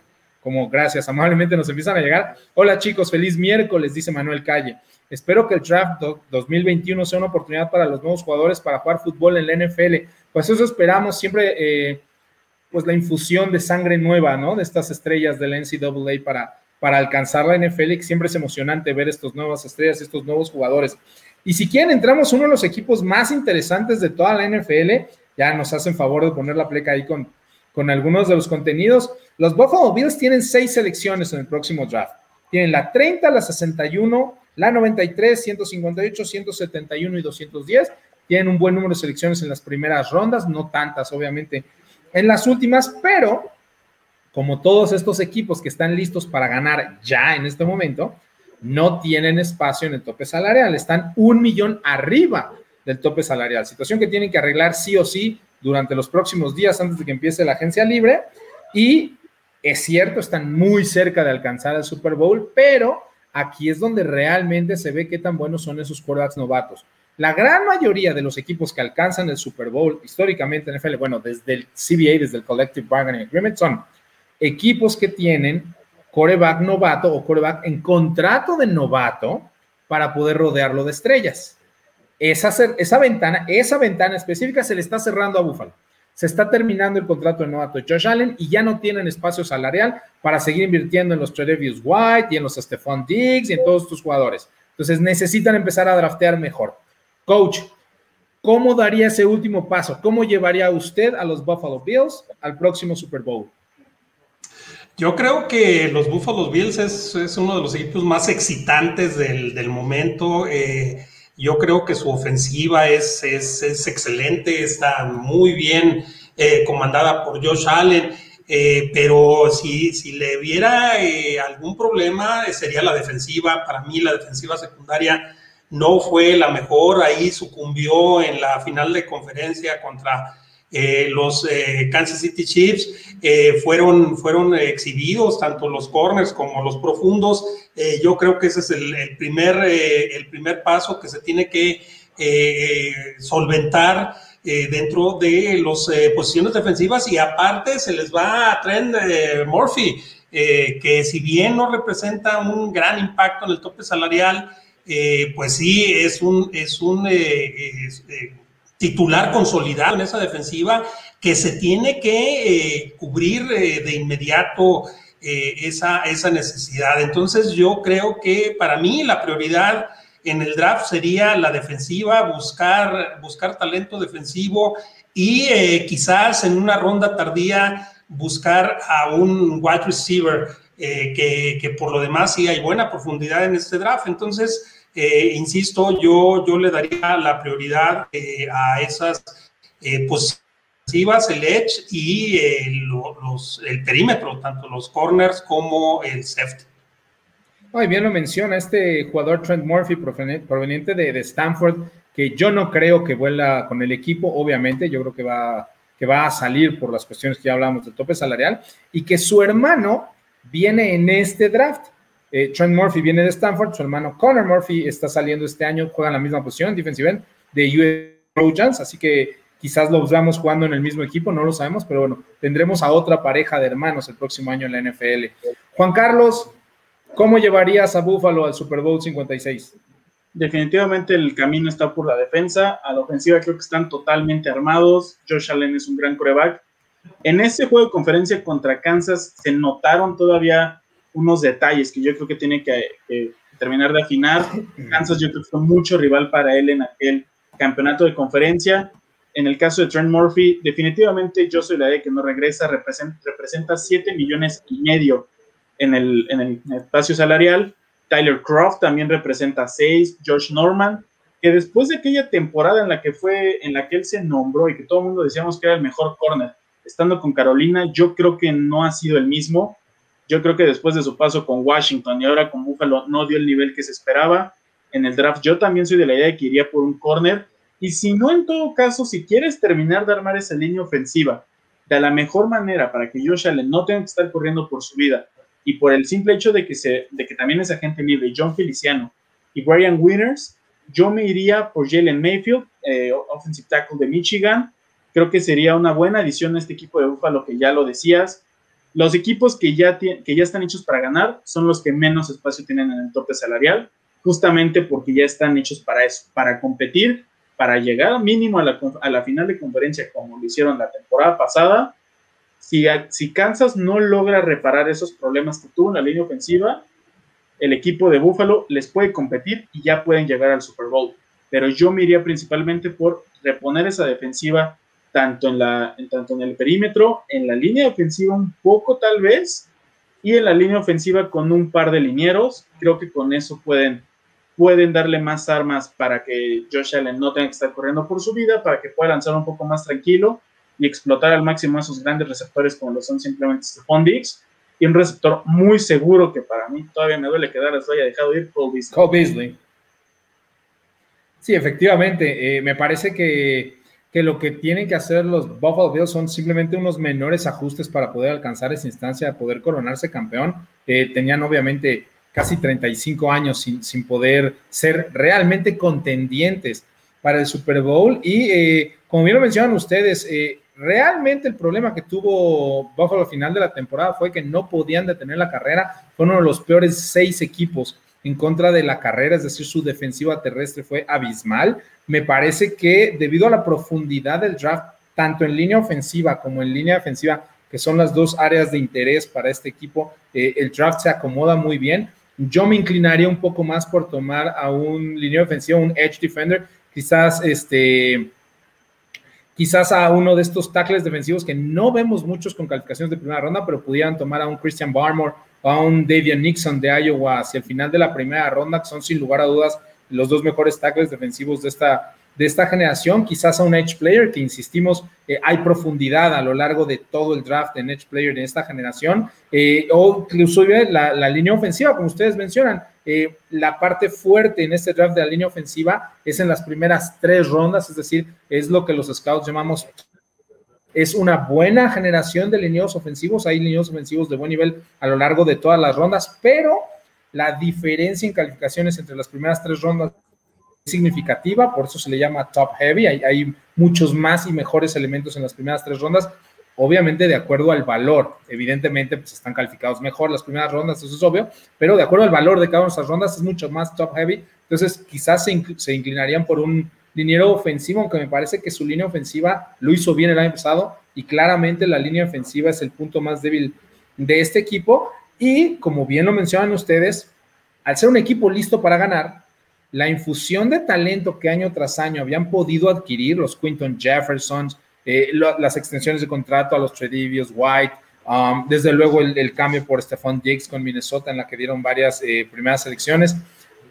Como gracias, amablemente nos empiezan a llegar. Hola chicos, feliz miércoles, dice Manuel Calle. Espero que el draft 2021 sea una oportunidad para los nuevos jugadores para jugar fútbol en la NFL. Pues eso esperamos siempre, eh, pues la infusión de sangre nueva, ¿no? De estas estrellas del NCAA para, para alcanzar la NFL. Y siempre es emocionante ver estas nuevas estrellas, estos nuevos jugadores. Y si quieren, entramos uno de los equipos más interesantes de toda la NFL. Ya nos hacen favor de poner la pleca ahí con, con algunos de los contenidos. Los Buffalo Bills tienen seis selecciones en el próximo draft. Tienen la 30, la 61, la 93, 158, 171 y 210 tienen un buen número de selecciones en las primeras rondas, no tantas obviamente en las últimas, pero como todos estos equipos que están listos para ganar ya en este momento, no tienen espacio en el tope salarial, están un millón arriba del tope salarial, situación que tienen que arreglar sí o sí durante los próximos días antes de que empiece la agencia libre. Y es cierto, están muy cerca de alcanzar el Super Bowl, pero aquí es donde realmente se ve qué tan buenos son esos quarterbacks novatos. La gran mayoría de los equipos que alcanzan el Super Bowl históricamente en NFL, bueno, desde el CBA, desde el Collective Bargaining Agreement, son equipos que tienen coreback novato o coreback en contrato de novato para poder rodearlo de estrellas. Esa, ventana, esa ventana específica se le está cerrando a Buffalo se está terminando el contrato de novato de Josh Allen y ya no tienen espacio salarial para seguir invirtiendo en los Tredavious White y en los Stephon Diggs y en todos estos jugadores. Entonces necesitan empezar a draftear mejor. Coach, ¿cómo daría ese último paso? ¿Cómo llevaría usted a los Buffalo Bills al próximo Super Bowl? Yo creo que los Buffalo Bills es, es uno de los equipos más excitantes del, del momento. Eh, yo creo que su ofensiva es, es, es excelente, está muy bien eh, comandada por Josh Allen, eh, pero si, si, le viera eh, algún problema sería la defensiva. Para mí la defensiva secundaria no fue la mejor, ahí sucumbió en la final de conferencia contra eh, los eh, Kansas City Chiefs eh, fueron, fueron exhibidos, tanto los corners como los profundos. yo creo que ese es el, el primer, el primer paso que se tiene que solventar dentro de las posiciones defensivas y aparte se les va a Trent Murphy. eh, que si bien no representa un gran impacto en el tope salarial, eh, pues sí es un, es un titular consolidado en esa defensiva que se tiene que cubrir de inmediato esa, esa necesidad. Entonces yo creo que para mí la prioridad en el draft sería la defensiva, buscar, buscar talento defensivo y eh, quizás en una ronda tardía buscar a un wide receiver eh, que, por lo demás sí hay buena profundidad en este draft. Entonces, eh, insisto, yo, yo le daría la prioridad a esas positivas, el edge y el perímetro, tanto los corners como el safety. Ay, bien lo menciona este jugador Trent Murphy proveniente de, de Stanford que yo no creo que vuela con el equipo, obviamente, yo creo que va, que va a salir por las cuestiones que ya hablamos del tope salarial, y que su hermano viene en este draft. Eh, Trent Murphy viene de Stanford, su hermano Connor Murphy está saliendo este año, juega en la misma posición, defensive end de US Trojans, así que quizás lo veamos jugando en el mismo equipo, no lo sabemos, pero bueno, tendremos a otra pareja de hermanos el próximo año en la NFL. Juan Carlos, ¿cómo llevarías a Buffalo al Super Bowl 56? definitivamente el camino está por la defensa. A la ofensiva creo que están totalmente armados. Josh Allen es un gran coreback. En ese juego de conferencia contra Kansas se notaron todavía unos detalles que yo creo que tiene que, terminar de afinar. Kansas yo creo que fue mucho rival para él en aquel campeonato de conferencia. En el caso de Trent Murphy, definitivamente yo soy la de que no regresa, representa, representa 7 millones y medio en el, en el espacio salarial Tyler Croft también representa seis, Josh Norman, que después de aquella temporada en la que fue, en la que él se nombró y que todo el mundo decíamos que era el mejor corner, estando con Carolina, yo creo que no ha sido el mismo. Yo creo que después de su paso con Washington y ahora con Buffalo no dio el nivel que se esperaba. En el draft yo también soy de la idea de que iría por un corner. Y si no, en todo caso, si quieres terminar de armar esa línea ofensiva de la mejor manera para que Josh Allen no tenga que estar corriendo por su vida, y por el simple hecho de que, se, de que también es agente libre, John Feliciano y Brian Winners, yo me iría por Jalen Mayfield, eh, offensive tackle de Michigan. Creo que sería una buena adición a este equipo de Buffalo, que ya lo decías. Los equipos que ya, que ya están hechos para ganar son los que menos espacio tienen en el tope salarial, justamente porque ya están hechos para eso, para competir, para llegar mínimo a la, final de conferencia como lo hicieron la temporada pasada si, Kansas no logra reparar esos problemas que tuvo en la línea ofensiva, el equipo de Buffalo les puede competir y ya pueden llegar al Super Bowl. Pero yo me iría principalmente por reponer esa defensiva tanto en, la, tanto en el perímetro, en la línea ofensiva un poco tal vez, y en la línea ofensiva con un par de linieros. Creo que con eso pueden, pueden darle más armas para que Josh Allen no tenga que estar corriendo por su vida, para que pueda lanzar un poco más tranquilo y explotar al máximo esos grandes receptores como lo son simplemente Stephon Diggs y un receptor muy seguro que para mí todavía me duele quedar lo haya dejado ir, Cole Beasley. Cole Beasley. Sí, efectivamente, eh, me parece que, que, lo que tienen que hacer los Buffalo Bills son simplemente unos menores ajustes para poder alcanzar esa instancia, poder coronarse campeón. Eh, tenían obviamente casi 35 años sin, sin poder ser realmente contendientes para el Super Bowl y eh, como bien lo mencionan ustedes, eh, realmente el problema que tuvo Buffalo al final de la temporada fue que no podían detener la carrera. Fue uno de los peores seis equipos en contra de la carrera, es decir, su defensiva terrestre fue abismal. Me parece que debido a la profundidad del draft, tanto en línea ofensiva como en línea defensiva, que son las dos áreas de interés para este equipo, eh, el draft se acomoda muy bien. Yo me inclinaría un poco más por tomar a un línea ofensiva, un edge defender, quizás este quizás a uno de estos tackles defensivos que no vemos muchos con calificaciones de primera ronda, pero pudieran tomar a un Christian Barmore a un Davian Nixon de Iowa hacia el final de la primera ronda, que son sin lugar a dudas los dos mejores tackles defensivos de esta, de esta generación, quizás a un edge player, que insistimos, eh, hay profundidad a lo largo de todo el draft en edge player en esta generación, eh, o incluso la, la línea ofensiva, como ustedes mencionan, eh, la parte fuerte en este draft de la línea ofensiva es en las primeras tres rondas, es decir, es lo que los scouts llamamos es una buena generación de lineos ofensivos, hay lineos ofensivos de buen nivel a lo largo de todas las rondas, pero la diferencia en calificaciones entre las primeras tres rondas es significativa, por eso se le llama top heavy, hay, muchos más y mejores elementos en las primeras tres rondas, obviamente de acuerdo al valor. Evidentemente, pues están calificados mejor las primeras rondas, eso es obvio, pero de acuerdo al valor de cada una de esas rondas es mucho más top heavy. Entonces, quizás se inclinarían por un dinero ofensivo, aunque me parece que su línea ofensiva lo hizo bien el año pasado y claramente la línea ofensiva es el punto más débil de este equipo. Y como bien lo mencionan ustedes, al ser un equipo listo para ganar, la infusión de talento que año tras año habían podido adquirir los Quinton Jeffersons, eh, las extensiones de contrato a los Tredivios White, um, desde luego el, cambio por Stephon Diggs con Minnesota en la que dieron varias eh, primeras elecciones.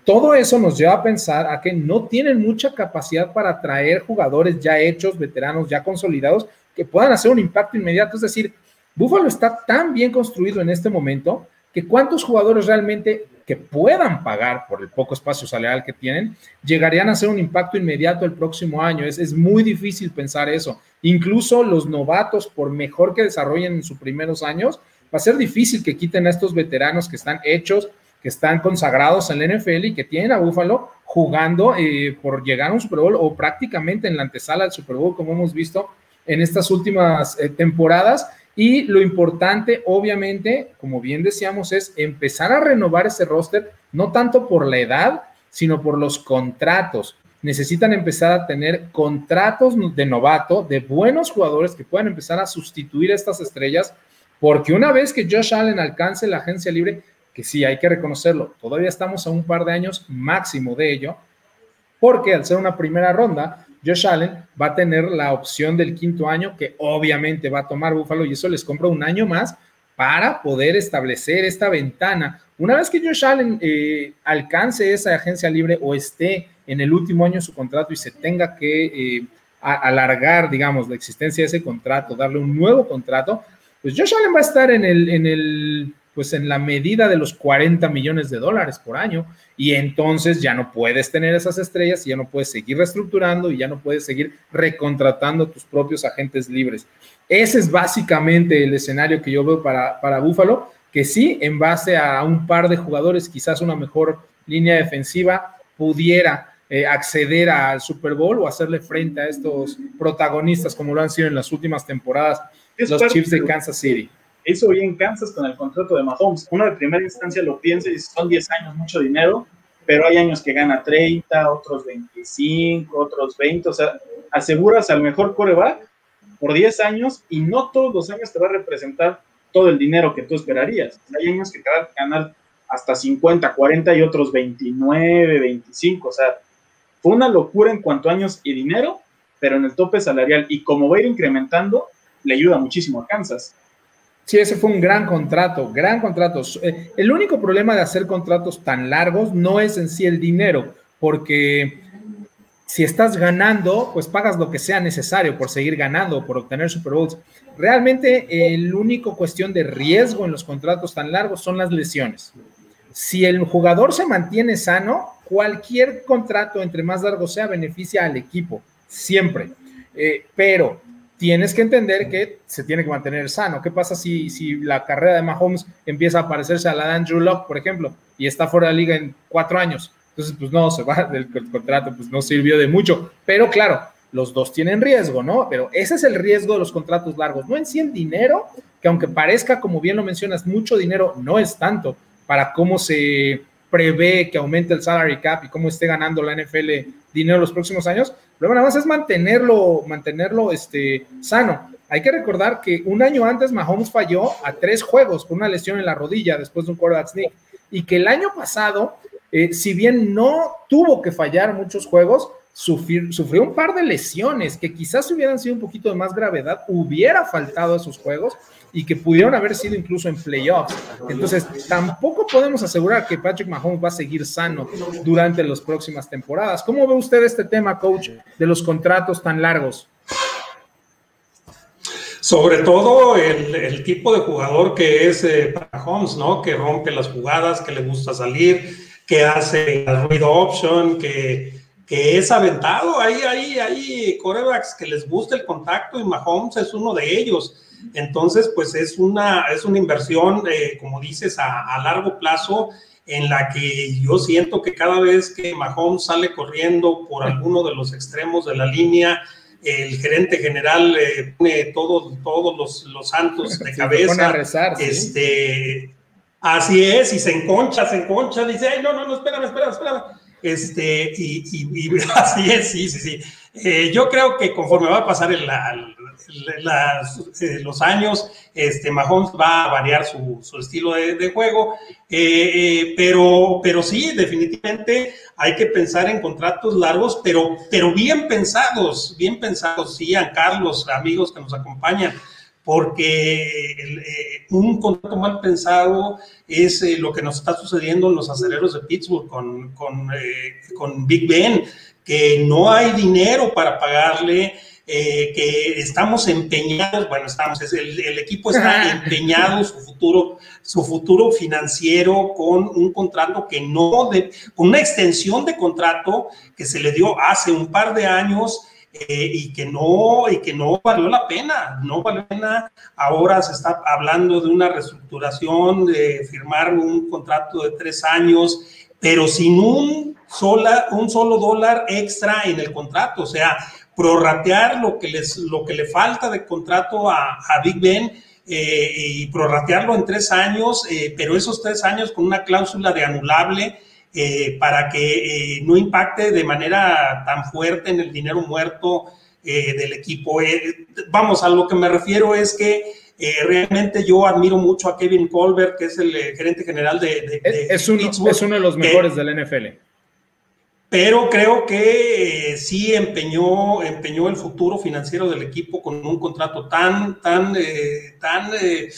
Todo eso nos lleva a pensar a que no tienen mucha capacidad para atraer jugadores ya hechos, veteranos, ya consolidados, que puedan hacer un impacto inmediato. Es decir, Buffalo está tan bien construido en este momento que cuántos jugadores realmente que puedan pagar por el poco espacio salarial que tienen, llegarían a hacer un impacto inmediato el próximo año. Es, es muy difícil pensar eso. Incluso los novatos, por mejor que desarrollen en sus primeros años, va a ser difícil que quiten a estos veteranos que están hechos, que están consagrados en la NFL y que tienen a Búfalo jugando eh, por llegar a un Super Bowl o prácticamente en la antesala del Super Bowl, como hemos visto en estas últimas eh, temporadas. Y lo importante, obviamente, como bien decíamos, es empezar a renovar ese roster, no tanto por la edad, sino por los contratos. Necesitan empezar a tener contratos de novato, de buenos jugadores que puedan empezar a sustituir a estas estrellas, porque una vez que Josh Allen alcance la agencia libre, que sí, hay que reconocerlo, todavía estamos a un par de años máximo de ello, porque al ser una primera ronda, Josh Allen va a tener la opción del quinto año que obviamente va a tomar Buffalo y eso les compra un año más para poder establecer esta ventana. Una vez que Josh Allen eh, alcance esa agencia libre o esté en el último año de su contrato y se tenga que eh, alargar, digamos, la existencia de ese contrato, darle un nuevo contrato, pues Josh Allen va a estar en el, en el pues en la medida de los 40 millones de dólares por año y entonces ya no puedes tener esas estrellas y ya no puedes seguir reestructurando y ya no puedes seguir recontratando tus propios agentes libres. Ese es básicamente el escenario que yo veo para, para Búfalo, que sí, en base a un par de jugadores, quizás una mejor línea defensiva, pudiera eh, acceder al Super Bowl o hacerle frente a estos protagonistas como lo han sido en las últimas temporadas los Chiefs de Kansas City eso hoy en Kansas con el contrato de Mahomes. Uno de primera instancia lo piensa y son 10 años, mucho dinero, pero hay años que gana 30, otros 25, otros 20, o sea, aseguras al mejor coreback por 10 años y no todos los años te va a representar todo el dinero que tú esperarías. Hay años que te van a ganar hasta 50, 40 y otros 29, 25, o sea, fue una locura en cuanto a años y dinero, pero en el tope salarial y como va a ir incrementando, le ayuda muchísimo a Kansas. Sí, ese fue un gran contrato, gran contrato. Eh, el único problema de hacer contratos tan largos no es en sí el dinero, porque si estás ganando, pues pagas lo que sea necesario por seguir ganando, por obtener Super Bowls. Realmente el único cuestión de riesgo en los contratos tan largos son las lesiones. Si el jugador se mantiene sano, cualquier contrato entre más largo sea beneficia al equipo, siempre. Eh, pero tienes que entender que se tiene que mantener sano. ¿Qué pasa si, si la carrera de Mahomes empieza a parecerse a la de Andrew Locke, por ejemplo, y está fuera de la liga en cuatro años? Entonces, pues no, se va, [LAUGHS] el, contrato pues no sirvió de mucho. Pero claro, los dos tienen riesgo, ¿no? Pero ese es el riesgo de los contratos largos. No en sí el dinero, que aunque parezca, como bien lo mencionas, mucho dinero, no es tanto para cómo se prevé que aumente el salary cap y cómo esté ganando la NFL dinero los próximos años, pero nada más es mantenerlo, mantenerlo este, sano. Hay que recordar que un año antes Mahomes falló a tres juegos con una lesión en la rodilla después de un quarterback sneak y que el año pasado, eh, si bien no tuvo que fallar muchos juegos, sufrió, un par de lesiones que quizás hubieran sido un poquito de más gravedad, hubiera faltado a esos juegos y que pudieron haber sido incluso en playoffs. Entonces, tampoco podemos asegurar que Patrick Mahomes va a seguir sano durante las próximas temporadas. ¿Cómo ve usted este tema, coach, de los contratos tan largos? Sobre todo el, tipo de jugador que es eh, Mahomes, ¿no? Que rompe las jugadas, que le gusta salir, que hace la ruido option, que, que es aventado. Hay, hay, hay corebacks que les gusta el contacto y Mahomes es uno de ellos. Entonces, pues es una, es una inversión, eh, como dices, a, largo plazo en la que yo siento que cada vez que Mahomes sale corriendo por alguno de los extremos de la línea, el gerente general eh, pone todos los, los santos de [LAUGHS] cabeza. este, Así es, y se enconcha, se enconcha, dice, ay, no, no, no, espérame, espérame, espérame. Este, y, y, [LAUGHS] así es, sí, sí, sí. Eh, yo creo que conforme va a pasar el, eh, los años, este, Mahomes va a variar su, estilo de, juego, eh, pero, pero sí, definitivamente hay que pensar en contratos largos, pero, pero bien pensados, bien pensados, sí, a Carlos, amigos que nos acompañan porque eh, un contrato mal pensado es eh, lo que nos está sucediendo en los aceleros de Pittsburgh con, con, eh, con Big Ben, que no hay dinero para pagarle. Que estamos empeñados, bueno, estamos, el, el equipo está [LAUGHS] empeñado su futuro, su futuro financiero con un contrato que no, de, con una extensión de contrato que se le dio hace un par de años eh, y, que no, y que no valió la pena, no valió la pena. Ahora se está hablando de una reestructuración, de firmar un contrato de tres años, pero sin un, sola, un solo dólar extra en el contrato, o sea, prorratear lo que, les, lo que le falta de contrato a, a Big Ben. Eh, y prorratearlo en tres años, eh, pero esos tres años con una cláusula de anulable, eh, para que eh, no impacte de manera tan fuerte en el dinero muerto eh, del equipo. vamos, a lo que me refiero es que realmente yo admiro mucho a Kevin Colbert, que es el gerente general de, es, uno, es, uno, de los mejores del NFL pero creo que eh, sí empeñó, empeñó el futuro financiero del equipo con un contrato tan, tan, eh, tan, eh,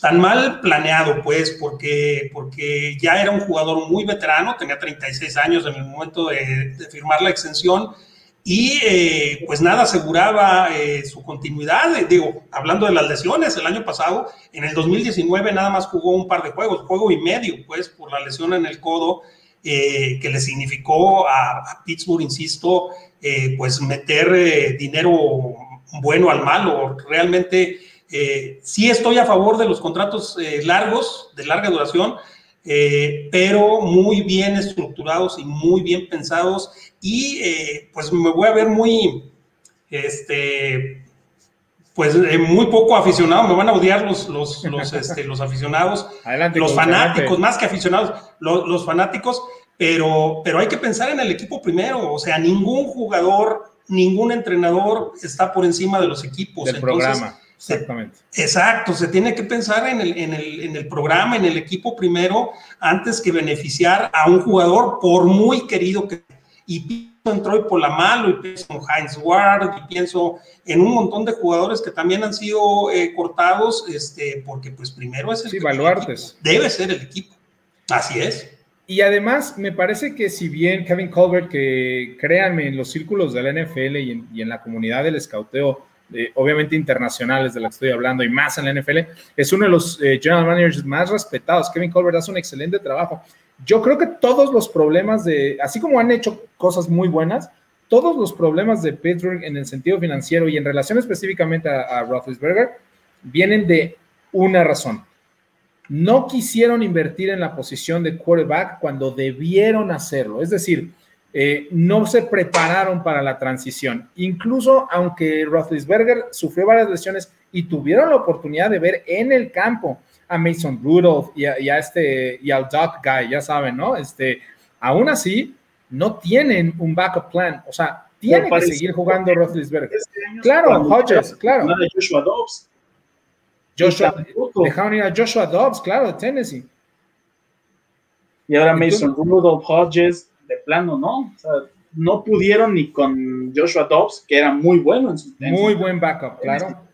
tan mal planeado, pues, porque, porque ya era un jugador muy veterano, tenía 36 años en el momento de, firmar la extensión y pues nada aseguraba su continuidad. Digo, hablando de las lesiones, el año pasado, en el 2019 nada más jugó un par de juegos, juego y medio, pues, por la lesión en el codo eh, que le significó a, Pittsburgh, insisto, eh, pues meter eh, dinero bueno al malo. Realmente sí estoy a favor de los contratos largos, de larga duración, pero muy bien estructurados y muy bien pensados y pues me voy a ver muy, este, pues muy poco aficionado, me van a odiar los, los, los, [LAUGHS] este, los aficionados, los fanáticos, más que aficionados, los, fanáticos, pero, pero hay que pensar en el equipo primero, o sea, ningún jugador, ningún entrenador está por encima de los equipos. Del programa. Exactamente. exacto, se tiene que pensar en el, en, el, en el, programa, en el equipo primero, antes que beneficiar a un jugador, por muy querido que. Y en Troy Polamalo, y pienso en Heinz Ward, y pienso en un montón de jugadores que también han sido eh, cortados, este, porque pues primero es el, sí, baluartes. debe ser el equipo. Así es. Y además, me parece que si bien Kevin Colbert, que créanme, en los círculos de la NFL y en, y en la comunidad del escauteo, eh, obviamente internacionales de la que estoy hablando y más en la NFL, es uno de los eh, general managers más respetados. Kevin Colbert hace un excelente trabajo. Yo creo que todos los problemas de, así como han hecho cosas muy buenas, todos los problemas de Pittsburgh en el sentido financiero y en relación específicamente a, a Roethlisberger vienen de una razón. No quisieron invertir en la posición de quarterback cuando debieron hacerlo. Es decir, eh, no se prepararon para la transición. Incluso aunque Roethlisberger sufrió varias lesiones y tuvieron la oportunidad de ver en el campo a Mason Rudolph y a, este y al Doc Guy, ya saben, ¿no? Este, aún así, no tienen un backup plan. O sea, tienen que seguir jugando Roethlisberger. Este claro, Hodges, claro. Joshua Dobbs. Joshua, dejaron ir a Joshua Dobbs, claro, de Tennessee. Y ahora Mason Rudolph, Hodges, de plano, ¿no? O sea, no pudieron ni con Joshua Dobbs, que era muy bueno en su Muy buen backup, claro.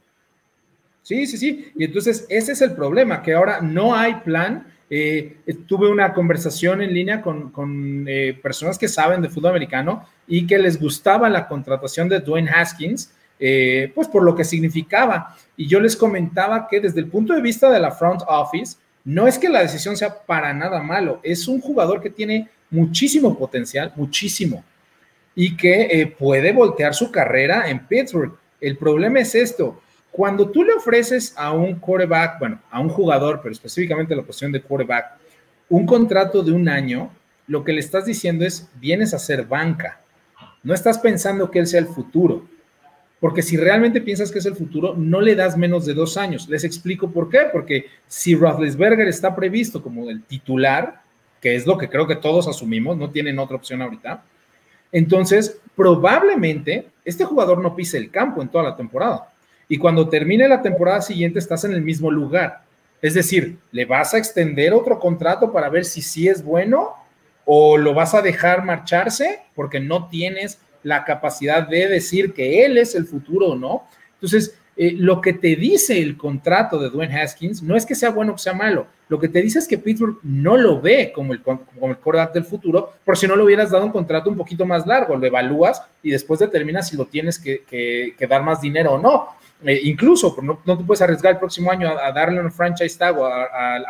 Sí, sí, sí. Y entonces ese es el problema, que ahora no hay plan. Eh, tuve una conversación en línea con, eh, personas que saben de fútbol americano y que les gustaba la contratación de Dwayne Haskins, eh, pues por lo que significaba. Y yo les comentaba que desde el punto de vista de la front office, no es que la decisión sea para nada malo, es un jugador que tiene muchísimo potencial, muchísimo, y que puede voltear su carrera en Pittsburgh. El problema es esto, cuando tú le ofreces a un quarterback, bueno, a un jugador, pero específicamente la posición de quarterback, un contrato de un año, lo que le estás diciendo es, vienes a ser banca. No estás pensando que él sea el futuro. Porque si realmente piensas que es el futuro, no le das menos de dos años. Les explico por qué. Porque si Roethlisberger está previsto como el titular, que es lo que creo que todos asumimos, no tienen otra opción ahorita, entonces probablemente este jugador no pise el campo en toda la temporada. Y cuando termine la temporada siguiente estás en el mismo lugar. Es decir, ¿le vas a extender otro contrato para ver si sí es bueno o lo vas a dejar marcharse porque no tienes la capacidad de decir que él es el futuro o no. Entonces, eh, lo que te dice el contrato de Dwayne Haskins no es que sea bueno o que sea malo. Lo que te dice es que Pittsburgh no lo ve como el, como del futuro, por si no le hubieras dado un contrato un poquito más largo, lo evalúas y después determinas si lo tienes que, dar más dinero o no. Eh, incluso no, no, te puedes arriesgar el próximo año a, darle un franchise tag o a, a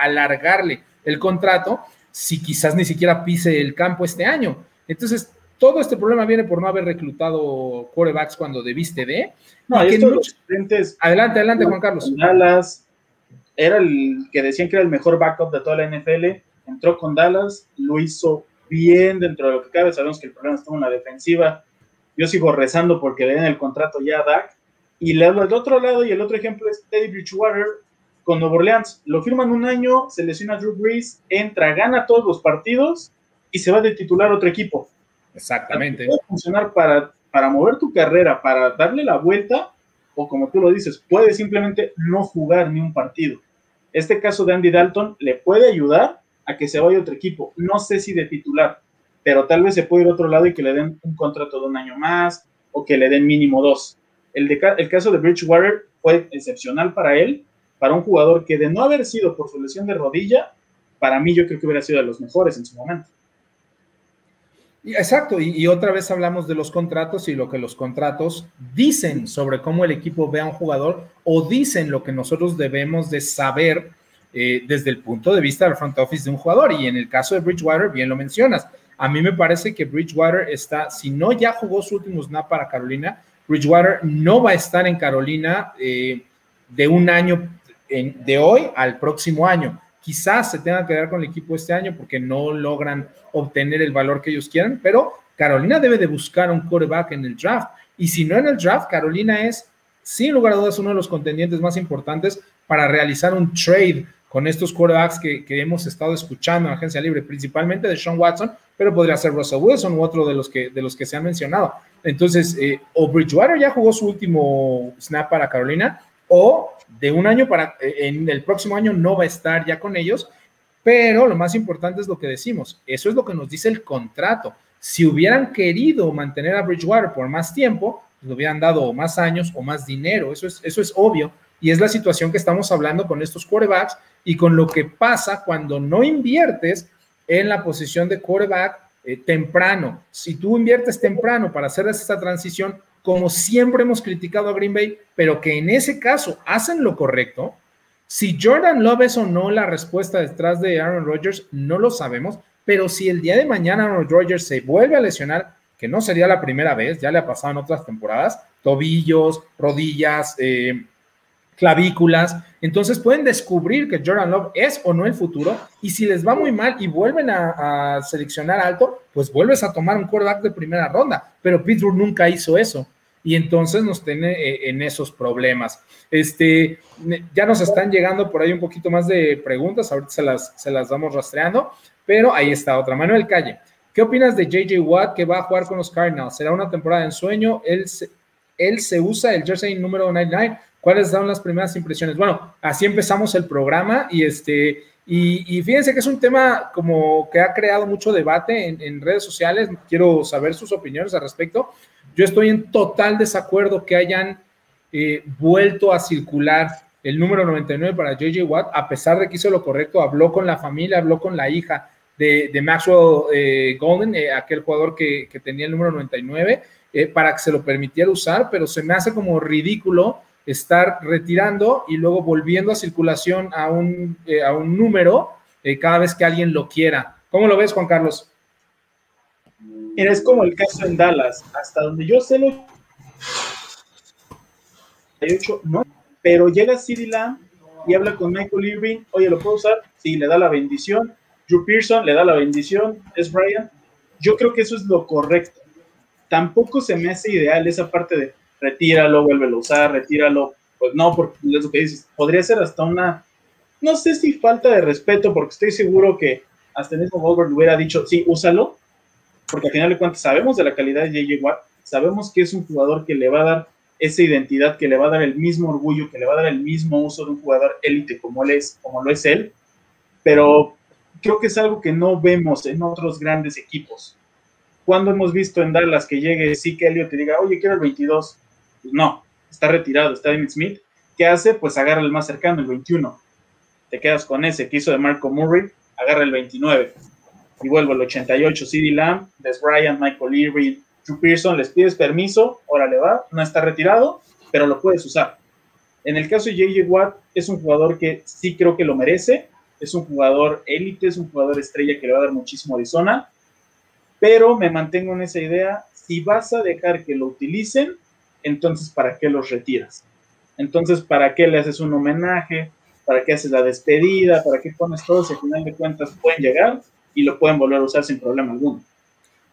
alargarle el contrato si quizás ni siquiera pise el campo este año. Entonces, todo este problema viene por no haber reclutado quarterbacks cuando debiste de. No, Adelante, adelante, Juan Carlos. Dallas era el que decían que era el mejor backup de toda la NFL. Entró con Dallas, lo hizo bien dentro de lo que cabe. Sabemos que el problema está en la defensiva. Yo sigo rezando porque le den el contrato ya a Dak. Y le hablo del otro lado, y el otro ejemplo es Teddy Bridgewater con Nuevo Orleans. Lo firman un año, se lesiona Drew Brees, entra, gana todos los partidos y se va de titular otro equipo. Exactamente. Puede funcionar para, para mover tu carrera, para darle la vuelta, o como tú lo dices, puede simplemente no jugar ni un partido. Este caso de Andy Dalton le puede ayudar a que se vaya a otro equipo. No sé si de titular, pero tal vez se puede ir a otro lado y que le den un contrato de un año más o que le den mínimo dos. El, de, el caso de Bridgewater fue excepcional para él, para un jugador que de no haber sido por su lesión de rodilla, para mí yo creo que hubiera sido de los mejores en su momento. Exacto, y, otra vez hablamos de los contratos y lo que los contratos dicen sobre cómo el equipo ve a un jugador o dicen lo que nosotros debemos de saber eh, desde el punto de vista del front office de un jugador. Y en el caso de Bridgewater, bien lo mencionas. A mí me parece que Bridgewater está, si no ya jugó su último snap para Carolina, Bridgewater no va a estar en Carolina eh, de un año de hoy al próximo año. Quizás se tenga que quedar con el equipo este año porque no logran obtener el valor que ellos quieran, pero Carolina debe de buscar un quarterback en el draft. Y si no en el draft, Carolina es, sin lugar a dudas, uno de los contendientes más importantes para realizar un trade con estos quarterbacks que, hemos estado escuchando en agencia libre, principalmente de Sean Watson, pero podría ser Russell Wilson u otro de los que, de los que se han mencionado. Entonces, eh, o Bridgewater ya jugó su último snap para Carolina, o de un año para, eh, en el próximo año no va a estar ya con ellos, pero lo más importante es lo que decimos, eso es lo que nos dice el contrato. Si hubieran querido mantener a Bridgewater por más tiempo, pues le hubieran dado más años o más dinero, eso es, eso es obvio, y es la situación que estamos hablando con estos quarterbacks y con lo que pasa cuando no inviertes en la posición de quarterback eh, temprano. Si tú inviertes temprano para hacer esta transición, como siempre hemos criticado a Green Bay, pero que en ese caso hacen lo correcto. Si Jordan Love es o no la respuesta detrás de Aaron Rodgers, no lo sabemos, pero si el día de mañana Aaron Rodgers se vuelve a lesionar, que no sería la primera vez, ya le ha pasado en otras temporadas, tobillos, rodillas, eh, clavículas, entonces pueden descubrir que Jordan Love es o no el futuro, y si les va muy mal y vuelven a, seleccionar alto, pues vuelves a tomar un quarterback de primera ronda, pero Pittsburgh nunca hizo eso y entonces nos tiene eh, en esos problemas. Este, ya nos están llegando por ahí un poquito más de preguntas, ahorita se las, se las vamos rastreando, pero ahí está otra. Manuel Calle, ¿qué opinas de JJ Watt que va a jugar con los Cardinals? ¿Será una temporada de ensueño? Él se, él se usa el jersey número 99. ¿Cuáles son las primeras impresiones? Bueno, así empezamos el programa y este... Y, fíjense que es un tema como que ha creado mucho debate en, en redes sociales. Quiero saber sus opiniones al respecto yo estoy en total desacuerdo que hayan eh, vuelto a circular el número 99 para JJ Watt, a pesar de que hizo lo correcto, habló con la familia, habló con la hija de, Maxwell eh, Golden, eh, aquel jugador que, tenía el número 99, para que se lo permitiera usar, pero se me hace como ridículo estar retirando y luego volviendo a circulación a un, a un número cada vez que alguien lo quiera. ¿Cómo lo ves, Juan Carlos? Mira, es como el caso en Dallas, hasta donde yo sé lo no, pero llega CeeDee Lamb y habla con Michael Irving, oye, ¿lo puedo usar? Sí, le da la bendición. Drew Pearson le da la bendición, es Brian. Yo creo que eso es lo correcto. Tampoco se me hace ideal esa parte de retíralo, vuélvelo a usar, retíralo. Pues no, porque es lo que dices, podría ser hasta una, no sé si falta de respeto, porque estoy seguro que hasta el mismo Goldberg hubiera dicho, sí, úsalo, porque al final de cuentas sabemos de la calidad de JJ Watt, sabemos que es un jugador que le va a dar esa identidad, que le va a dar el mismo orgullo, que le va a dar el mismo uso de un jugador élite como, él es, como lo es él, pero creo que es algo que no vemos en otros grandes equipos. Cuando hemos visto en Dallas que llegue sí que Elliot te diga, oye, quiero el 22? No, está retirado, está David Smith. ¿Qué hace? Pues agarra el más cercano, el 21. Te quedas con ese que hizo de Marco Murray, agarra el 29. Y vuelvo al 88, CD Lamb, Des Bryant, Michael Irving, Drew Pearson, les pides permiso, órale va, no está retirado, pero lo puedes usar. En el caso de JJ Watt, es un jugador que sí creo que lo merece, es un jugador élite, es un jugador estrella que le va a dar muchísimo Arizona, pero me mantengo en esa idea, si vas a dejar que lo utilicen, entonces ¿para qué los retiras? Entonces, ¿para qué le haces un homenaje? ¿Para qué haces la despedida? ¿Para qué pones todo? Si al final de cuentas pueden llegar y lo pueden volver a usar sin problema alguno.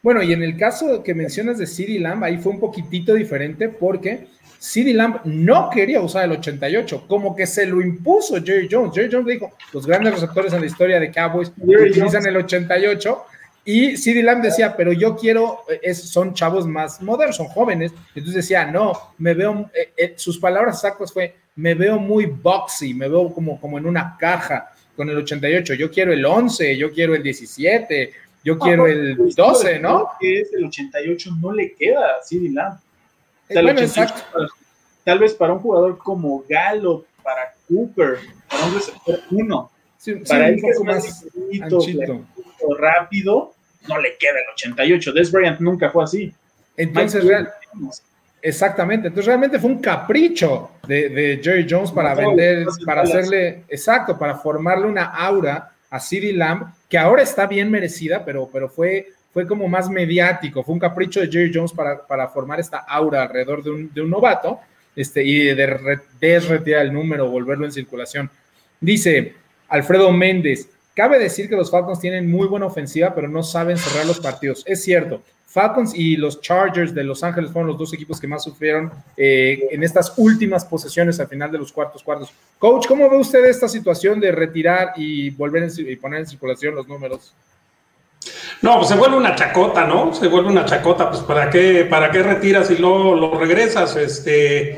Bueno, y en el caso que mencionas de CD Lamb, ahí fue un poquitito diferente porque CD Lamb no quería usar el 88, como que se lo impuso Jerry Jones. Jerry Jones dijo, los grandes receptores en la historia de Cowboys utilizan el 88 y CD Lamb decía, pero yo quiero, es, son chavos más modernos, son jóvenes. Entonces decía, no, me veo, eh, eh, sus palabras exactas fue, me veo muy boxy, me veo como, como en una caja con el 88. Yo quiero el 11, yo quiero el 17, yo quiero el 12, ¿no? Que es el 88 no le queda a CD Lamb. bueno, exacto. tal vez para un jugador como Galo, para Cooper, para un receptor 1, para él que es más rápido, no le queda el 88. Des Bryant nunca fue así. Entonces, exactamente. Entonces, realmente fue un capricho de, Jerry Jones para vender, para hacerle, exacto, para formarle una aura a CeeDee Lamb, que ahora está bien merecida, pero, pero fue, fue como más mediático. Fue un capricho de Jerry Jones para, para formar esta aura alrededor de un, de un novato este, y de desretirar el número, volverlo en circulación. Dice Alfredo Méndez, cabe decir que los Falcons tienen muy buena ofensiva, pero no saben cerrar los partidos. Es cierto, Falcons y los Chargers de Los Ángeles fueron los dos equipos que más sufrieron eh, en estas últimas posesiones al final de los cuartos cuartos. Coach, ¿cómo ve usted esta situación de retirar y volver y poner en circulación los números? No, pues se vuelve una chacota, ¿no? Se vuelve una chacota, pues ¿para qué, para qué retiras y luego lo regresas? Este,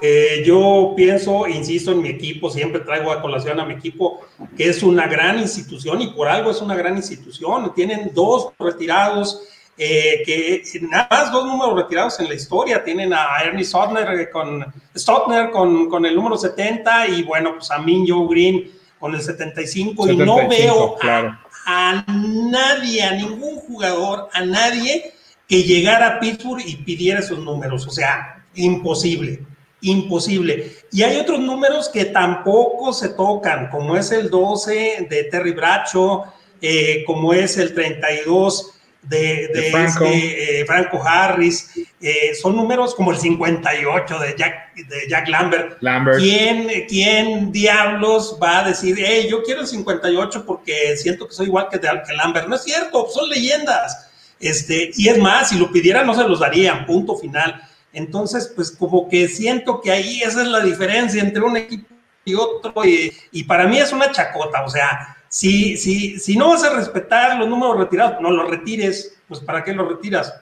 eh, yo pienso, insisto en mi equipo, siempre traigo a colación a mi equipo, que es una gran institución y por algo es una gran institución. Tienen dos retirados eh, que nada más dos números retirados en la historia. Tienen a Ernie Stotner eh, con, Stotner con, con el número 70 y bueno, pues a Min Joe Green con el 75, y no veo a, nadie, a ningún jugador, a nadie que llegara a Pittsburgh y pidiera esos números. O sea, imposible, imposible. Y hay otros números que tampoco se tocan, como es el 12 de Terry Bracho, eh, como es el 32 de, de, este, Franco. Harris, eh, son números como el 58 de Jack, de Jack Lambert. ¿Quién, ¿Quién, diablos va a decir, hey, yo quiero el 58 porque siento que soy igual que, que Lambert? No es cierto, son leyendas. Este, y es más, si lo pidieran no se los darían, punto final. Entonces, pues como que siento que ahí esa es la diferencia entre un equipo y otro, y, para mí es una chacota, o sea, si, si, si no vas a respetar los números retirados, no los retires, pues ¿para qué los retiras?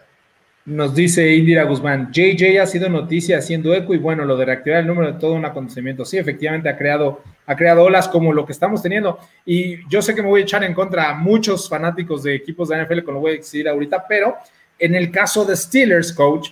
Nos dice Indira Guzmán, JJ ha sido noticia haciendo eco y bueno, lo de reactivar el número de todo un acontecimiento. Sí, efectivamente ha creado, ha creado olas como lo que estamos teniendo. Y yo sé que me voy a echar en contra a muchos fanáticos de equipos de NFL, como lo voy a decir ahorita, pero en el caso de Steelers, coach,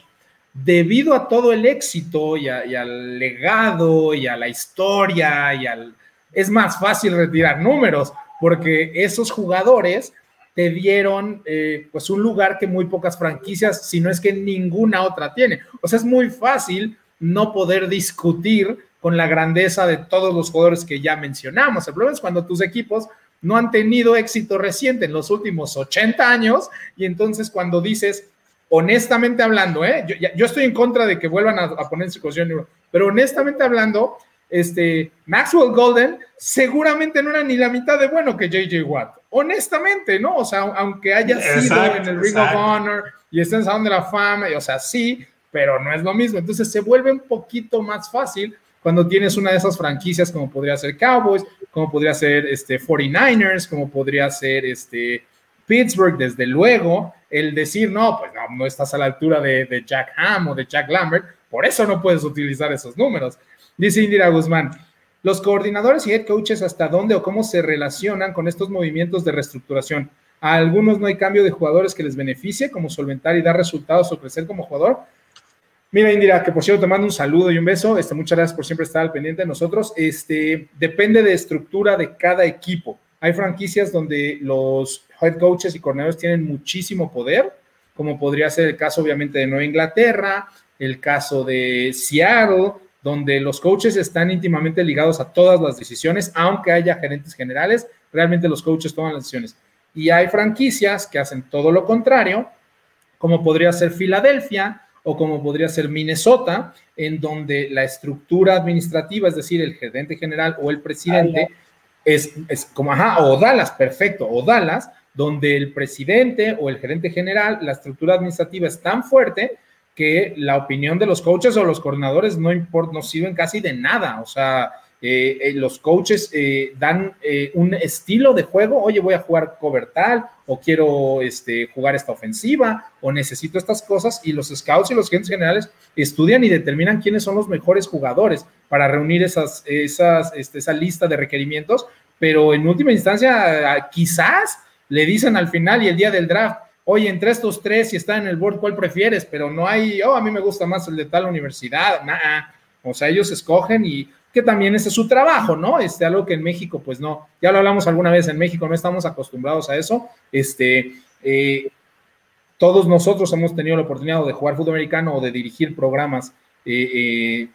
debido a todo el éxito y, al legado y a la historia y al... Es más fácil retirar números porque esos jugadores te dieron eh, pues un lugar que muy pocas franquicias, si no es que ninguna otra tiene. O sea, es muy fácil no poder discutir con la grandeza de todos los jugadores que ya mencionamos. El problema es cuando tus equipos no han tenido éxito reciente en los últimos 80 años y entonces cuando dices, honestamente hablando, ¿eh? yo, estoy en contra de que vuelvan a, a poner en circulación, pero honestamente hablando, este, Maxwell Golden seguramente no era ni la mitad de bueno que JJ Watt. Honestamente, ¿no? O sea, aunque haya sido en el Ring of Honor y esté en de la Fama, o sea, sí, pero no es lo mismo. Entonces se vuelve un poquito más fácil cuando tienes una de esas franquicias como podría ser Cowboys, como podría ser este 49ers, como podría ser este Pittsburgh, desde luego, el decir, no, pues no, no estás a la altura de, de Jack Ham o de Jack Lambert, por eso no puedes utilizar esos números. Dice Indira Guzmán, los coordinadores y head coaches hasta dónde o cómo se relacionan con estos movimientos de reestructuración. A algunos no hay cambio de jugadores que les beneficie, como solventar y dar resultados o crecer como jugador. Mira, Indira, que por cierto te mando un saludo y un beso. Este, muchas gracias por siempre estar al pendiente de nosotros. Este, depende de estructura de cada equipo. Hay franquicias donde los head coaches y coordinadores tienen muchísimo poder, como podría ser el caso obviamente de Nueva Inglaterra, el caso de Seattle, donde los coaches están íntimamente ligados a todas las decisiones, aunque haya gerentes generales, realmente los coaches toman las decisiones. Y hay franquicias que hacen todo lo contrario, como podría ser Filadelfia o como podría ser Minnesota, en donde la estructura administrativa, es decir, el gerente general o el presidente, es, como, ajá, o Dallas, perfecto, o Dallas, donde el presidente o el gerente general, la estructura administrativa es tan fuerte que la opinión de los coaches o los coordinadores no, importa, no sirven casi de nada. O sea, eh, eh, los coaches eh, dan un estilo de juego, oye, voy a jugar cover tal, o quiero este, jugar esta ofensiva, o necesito estas cosas, y los scouts y los agentes generales estudian y determinan quiénes son los mejores jugadores para reunir esas, esas, este, esa lista de requerimientos, pero en última instancia, quizás le dicen al final y el día del draft, oye, entre estos tres, si está en el board, ¿cuál prefieres? Pero no hay, oh, a mí me gusta más el de tal universidad, nada. O sea, ellos escogen y que también ese es su trabajo, ¿no? Este, algo que en México, pues no, ya lo hablamos alguna vez, en México no estamos acostumbrados a eso. Este, eh, todos nosotros hemos tenido la oportunidad de jugar fútbol americano o de dirigir programas de,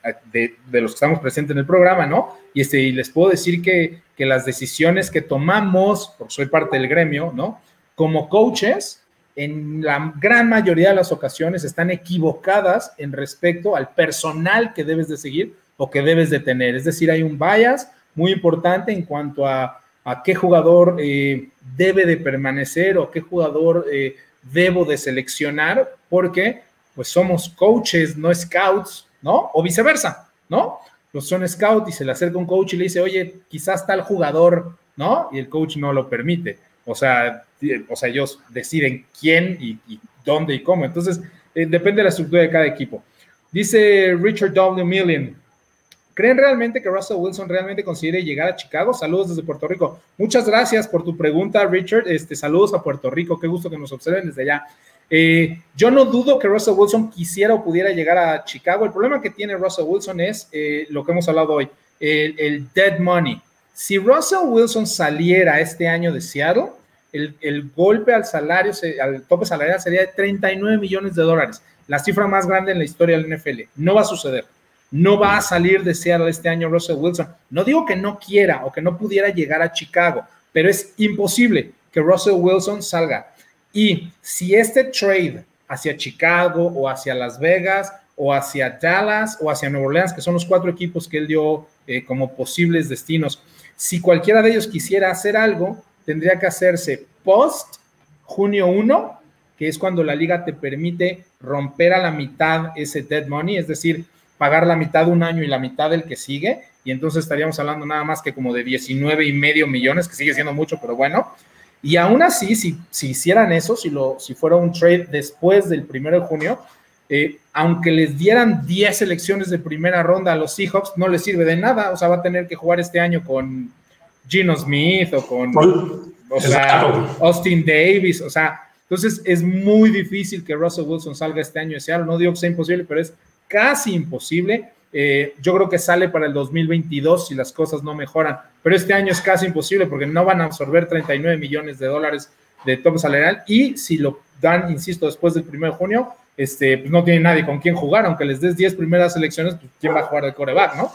los que estamos presentes en el programa, ¿no? Y, este, y les puedo decir que, que las decisiones que tomamos, porque soy parte del gremio, ¿no? Como coaches, en la gran mayoría de las ocasiones están equivocadas en respecto al personal que debes de seguir o que debes de tener. Es decir, hay un bias muy importante en cuanto a, a qué jugador eh, debe de permanecer o qué jugador eh, debo de seleccionar, porque pues somos coaches, no scouts, ¿no? O viceversa, ¿no? Los son scouts y se le acerca un coach y le dice, oye, quizás tal jugador, ¿no? Y el coach no lo permite. O sea, o sea ellos deciden quién y, dónde y cómo. Entonces, eh, depende de la estructura de cada equipo. Dice Richard W. Million, ¿creen realmente que Russell Wilson realmente considere llegar a Chicago? Saludos desde Puerto Rico. Muchas gracias por tu pregunta, Richard. Este, saludos a Puerto Rico. Qué gusto que nos observen desde allá. Eh, yo no dudo que Russell Wilson quisiera o pudiera llegar a Chicago. El problema que tiene Russell Wilson es eh, lo que hemos hablado hoy, el dead money. Si Russell Wilson saliera este año de Seattle, el, golpe al salario, al tope salarial sería de 39 millones de dólares, la cifra más grande en la historia del NFL. No va a suceder. No va a salir de Seattle este año Russell Wilson. No digo que no quiera o que no pudiera llegar a Chicago, pero es imposible que Russell Wilson salga. Y si este trade hacia Chicago o hacia Las Vegas o hacia Dallas o hacia Nueva Orleans, que son los cuatro equipos que él dio eh, como posibles destinos, si cualquiera de ellos quisiera hacer algo, tendría que hacerse post junio 1, que es cuando la liga te permite romper a la mitad ese dead money, es decir, pagar la mitad de un año y la mitad del que sigue, y entonces estaríamos hablando nada más que como de 19 y medio millones, que sigue siendo mucho, pero bueno. Y aún así, si, si hicieran eso, si, lo, si fuera un trade después del 1 de junio, eh, aunque les dieran 10 selecciones de primera ronda a los Seahawks, no les sirve de nada. O sea, va a tener que jugar este año con Gino Smith o con Austin Davis. O sea, entonces es muy difícil que Russell Wilson salga este año de Seattle. No digo que sea imposible, pero es casi imposible. Eh, yo creo que sale para el 2022 si las cosas no mejoran, pero este año es casi imposible porque no van a absorber 39 millones de dólares de tope salarial y si lo dan, insisto, después del 1 de junio, este, pues no tiene nadie con quien jugar, aunque les des 10 primeras selecciones, pues quién va a jugar el coreback, ¿no?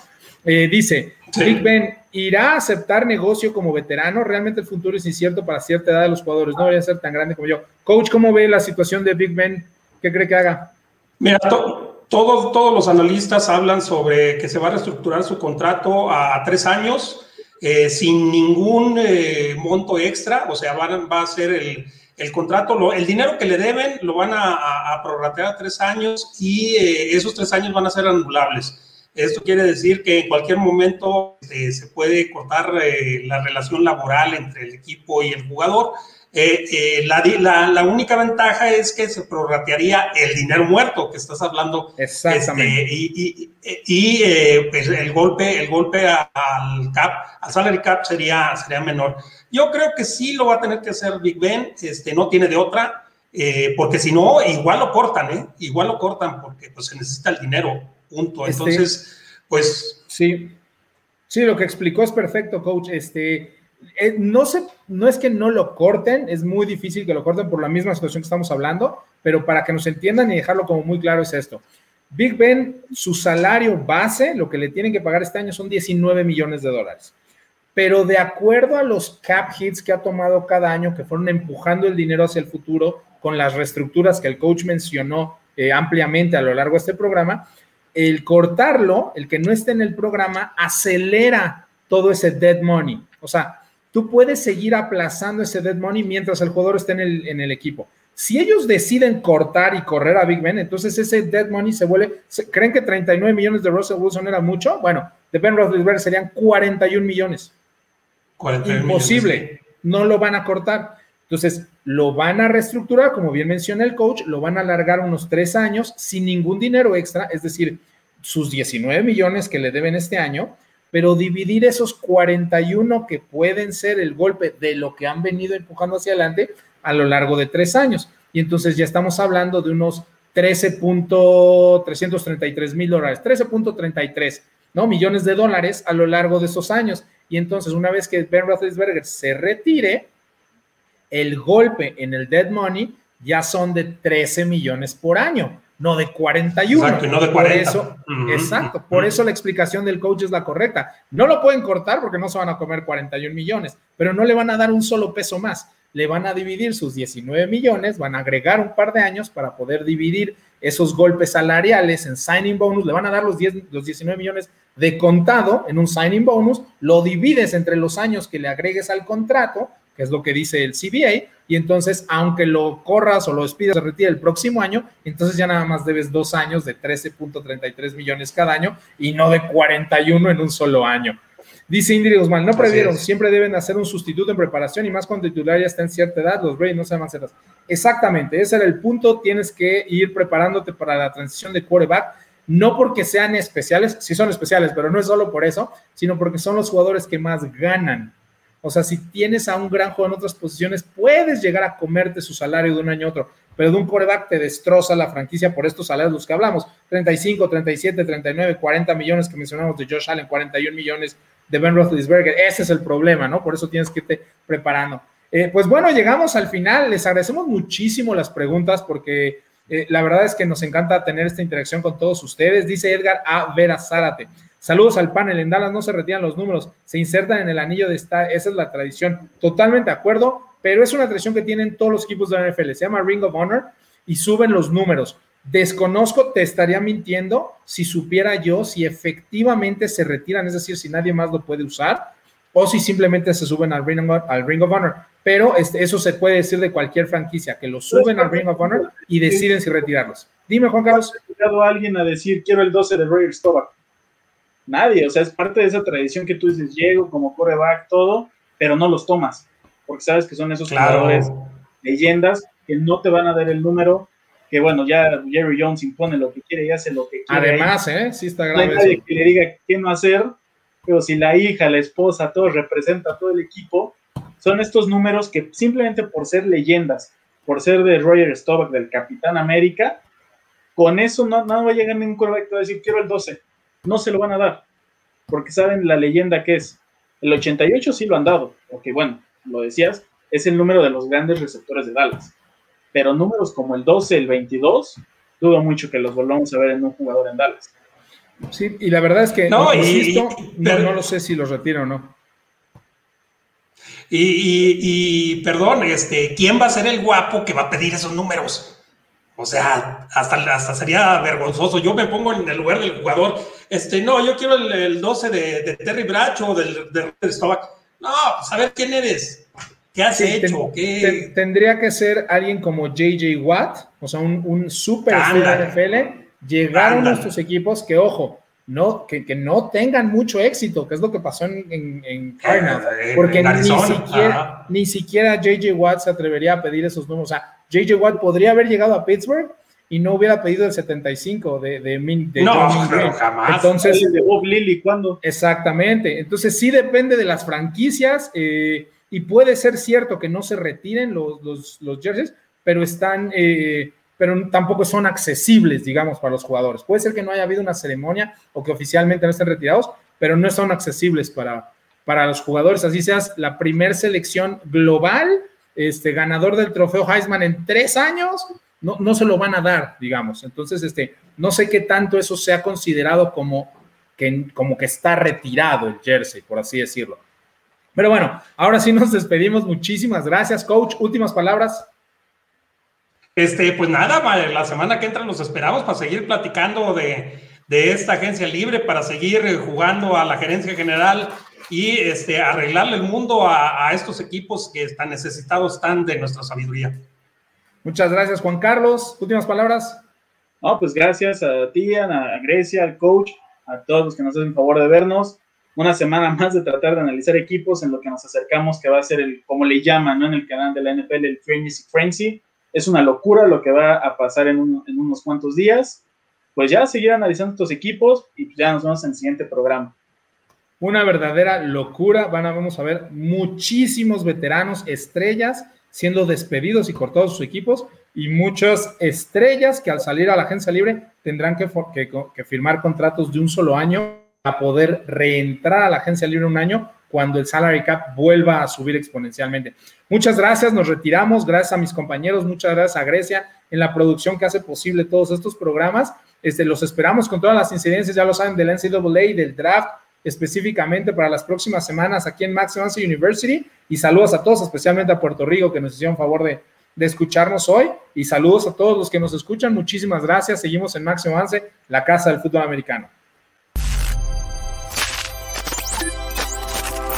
Eh, dice, Big Ben, ¿irá a aceptar negocio como veterano? Realmente el futuro es incierto para cierta edad de los jugadores, no debería ser tan grande como yo. Coach, ¿cómo ve la situación de Big Ben? ¿Qué cree que haga? Mira, todos, todos los analistas hablan sobre que se va a reestructurar su contrato a, tres años. Eh, sin ningún eh, monto extra, o sea, va, va a ser el, el contrato, el dinero que le deben lo van a, a, prorratear a tres años y eh, esos tres años van a ser anulables. Esto quiere decir que en cualquier momento este, se puede cortar eh, la relación laboral entre el equipo y el jugador. Eh, la, única ventaja es que se prorratearía el dinero muerto que estás hablando. Exactamente. Este, y, y, pues, el golpe, el golpe al cap, al salary cap sería, sería menor. Yo creo que sí lo va a tener que hacer Big Ben, este, no tiene de otra, eh, porque si no, igual lo cortan, ¿eh? Igual lo cortan porque pues, se necesita el dinero, punto. Este, Entonces, pues... Sí, sí, lo que explicó es perfecto, coach. Este, eh, no, se, no es que no lo corten, es muy difícil que lo corten por la misma situación que estamos hablando, pero para que nos entiendan y dejarlo como muy claro es esto. Big Ben, su salario base, lo que le tienen que pagar este año son 19 millones de dólares pero de acuerdo a los cap hits que ha tomado cada año, que fueron empujando el dinero hacia el futuro con las reestructuras que el coach mencionó eh, ampliamente a lo largo de este programa, el cortarlo, el que no esté en el programa, acelera todo ese dead money. O sea, tú puedes seguir aplazando ese dead money mientras el jugador esté en el, en el equipo. Si ellos deciden cortar y correr a Big Ben, entonces ese dead money se vuelve. ¿Creen que 39 millones de Russell Wilson era mucho? Bueno, de Ben Roethlisberger serían 41 millones. Imposible, no lo van a cortar. Entonces, lo van a reestructurar, como bien menciona el coach, lo van a alargar unos tres años sin ningún dinero extra, es decir, sus 19 millones que le deben este año, pero dividir esos 41 que pueden ser el golpe de lo que han venido empujando hacia adelante a lo largo de tres años. Y entonces ya estamos hablando de unos 13.333 mil dólares, 13.33, ¿no? Millones de dólares a lo largo de esos años. Y entonces, una vez que Ben Roethlisberger se retire, el golpe en el dead money ya son de 13 millones por año, no de 41. Exacto, no de 40. Por eso, exacto, por eso la explicación del coach es la correcta. No lo pueden cortar porque no se van a comer 41 millones, pero no le van a dar un solo peso más. Le van a dividir sus 19 millones, van a agregar un par de años para poder dividir esos golpes salariales en signing bonus, le van a dar los, 10, los 19 millones de contado en un signing bonus, lo divides entre los años que le agregues al contrato, que es lo que dice el CBA, y entonces, aunque lo corras o lo despidas, se retire el próximo año, entonces ya nada más debes dos años de 13.33 millones cada año y no de 41 en un solo año. Dice Indri Guzmán, no previeron, siempre deben hacer un sustituto en preparación y más cuando el titular ya está en cierta edad, los Rays no saben hacerlas. Exactamente, ese era el punto, tienes que ir preparándote para la transición de quarterback, no porque sean especiales, sí son especiales, pero no es solo por eso, sino porque son los jugadores que más ganan. O sea, si tienes a un gran jugador en otras posiciones, puedes llegar a comerte su salario de un año a otro, pero de un quarterback te destroza la franquicia por estos salarios los que hablamos, 35, 37, 39, 40 millones que mencionamos de Josh Allen, 41 millones de Ben Roethlisberger. Ese es el problema, ¿no? Por eso tienes que irte preparando. Eh, pues bueno, llegamos al final. Les agradecemos muchísimo las preguntas porque eh, la verdad es que nos encanta tener esta interacción con todos ustedes. Dice Edgar A. Vera Zárate. Saludos al panel. En Dallas no se retiran los números, se insertan en el anillo de esta. Esa es la tradición. Totalmente de acuerdo, pero es una tradición que tienen todos los equipos de la NFL. Se llama Ring of Honor y suben los números. Desconozco, te estaría mintiendo si supiera yo si efectivamente se retiran, es decir, si nadie más lo puede usar o si simplemente se suben al Ring of, al Ring of Honor. Pero este, eso se puede decir de cualquier franquicia, que lo suben al Ring of Honor y deciden si retirarlos. Dime, Juan Carlos. ¿Ha llegado alguien a decir quiero el 12 de Roger Staubach? Nadie, o sea, es parte de esa tradición que tú dices, llego como coreback, todo, pero no los tomas, porque sabes que son esos jugadores, leyendas, que no te van a dar el número que bueno, ya Jerry Jones impone lo que quiere y hace lo que quiere. Además, ¿eh? Sí está grave. No hay nadie que le diga qué no hacer, pero si la hija, la esposa, todo representa a todo el equipo, son estos números que simplemente por ser leyendas, por ser de Roger Staubach, del Capitán América, con eso no, no va a llegar ningún quarterback que va a decir quiero el 12. No se lo van a dar, porque saben la leyenda que es. El 88 sí lo han dado, porque bueno, lo decías, es el número de los grandes receptores de Dallas pero números como el 12, el 22, dudo mucho que los volvamos a ver en un jugador en Dallas. Sí, y la verdad es que no, no, lo sé si los retiro o no. Y, perdón, este, ¿quién va a ser el guapo que va a pedir esos números? O sea, hasta, hasta sería vergonzoso. Yo me pongo en el lugar del jugador. Este, no, yo quiero el, 12 de, Terry Bracho o del, de No, pues a ver quién eres ¿Qué has hecho? ¿Qué? tendría que ser alguien como JJ Watt, o sea, un, un super NFL. Llegaron a nuestros equipos que, ojo, no, que, que, no tengan mucho éxito, que es lo que pasó en, en, en Cardinals, eh, porque ni, siquiera, ni siquiera JJ Watt se atrevería a pedir esos números. O sea, JJ Watt podría haber llegado a Pittsburgh y no hubiera pedido el 75 de, de, de No, jamás. Entonces, de Bob Lilly, ¿cuándo? Exactamente. Entonces, sí depende de las franquicias eh, y puede ser cierto que no se retiren los, los, los jerseys, pero están. Eh, pero tampoco son accesibles, digamos, para los jugadores. Puede ser que no haya habido una ceremonia o que oficialmente no estén retirados, pero no son accesibles para, para los jugadores. Así seas la primer selección global, este, ganador del trofeo Heisman en tres años, no, no se lo van a dar, digamos. Entonces, este, no sé qué tanto eso sea considerado como que, como que está retirado el jersey, por así decirlo. Pero bueno, ahora sí nos despedimos. Muchísimas gracias, coach. Últimas palabras. Este, pues nada, la semana que entra nos esperamos para seguir platicando de, esta agencia libre, para seguir jugando a la gerencia general y este, arreglarle el mundo a, estos equipos que están necesitados están de nuestra sabiduría. Muchas gracias, Juan Carlos. Últimas palabras. No, pues gracias a ti, a Grecia, al coach, a todos los que nos hacen favor de vernos. Una semana más de tratar de analizar equipos en lo que nos acercamos, que va a ser el, como le llaman, ¿no? En el canal de la NFL, el Frenzy Frenzy es una locura lo que va a pasar en, unos cuantos días. Pues ya seguir analizando estos equipos y ya nos vemos en el siguiente programa. Una verdadera locura. Van a, vamos a ver muchísimos veteranos, estrellas, siendo despedidos y cortados sus equipos y muchas estrellas que al salir a la agencia libre tendrán que, que firmar contratos de un solo año para poder reentrar a la agencia libre un año cuando el salary cap vuelva a subir exponencialmente. Muchas gracias, nos retiramos, gracias a mis compañeros, muchas gracias a Grecia en la producción que hace posible todos estos programas. Este, los esperamos con todas las incidencias, ya lo saben, del NCAA del draft, específicamente para las próximas semanas aquí en Max University. Y saludos a todos, especialmente a Puerto Rico, que nos hicieron favor de, escucharnos hoy. Y saludos a todos los que nos escuchan. Muchísimas gracias. Seguimos en Máximo Avance, la casa del fútbol americano.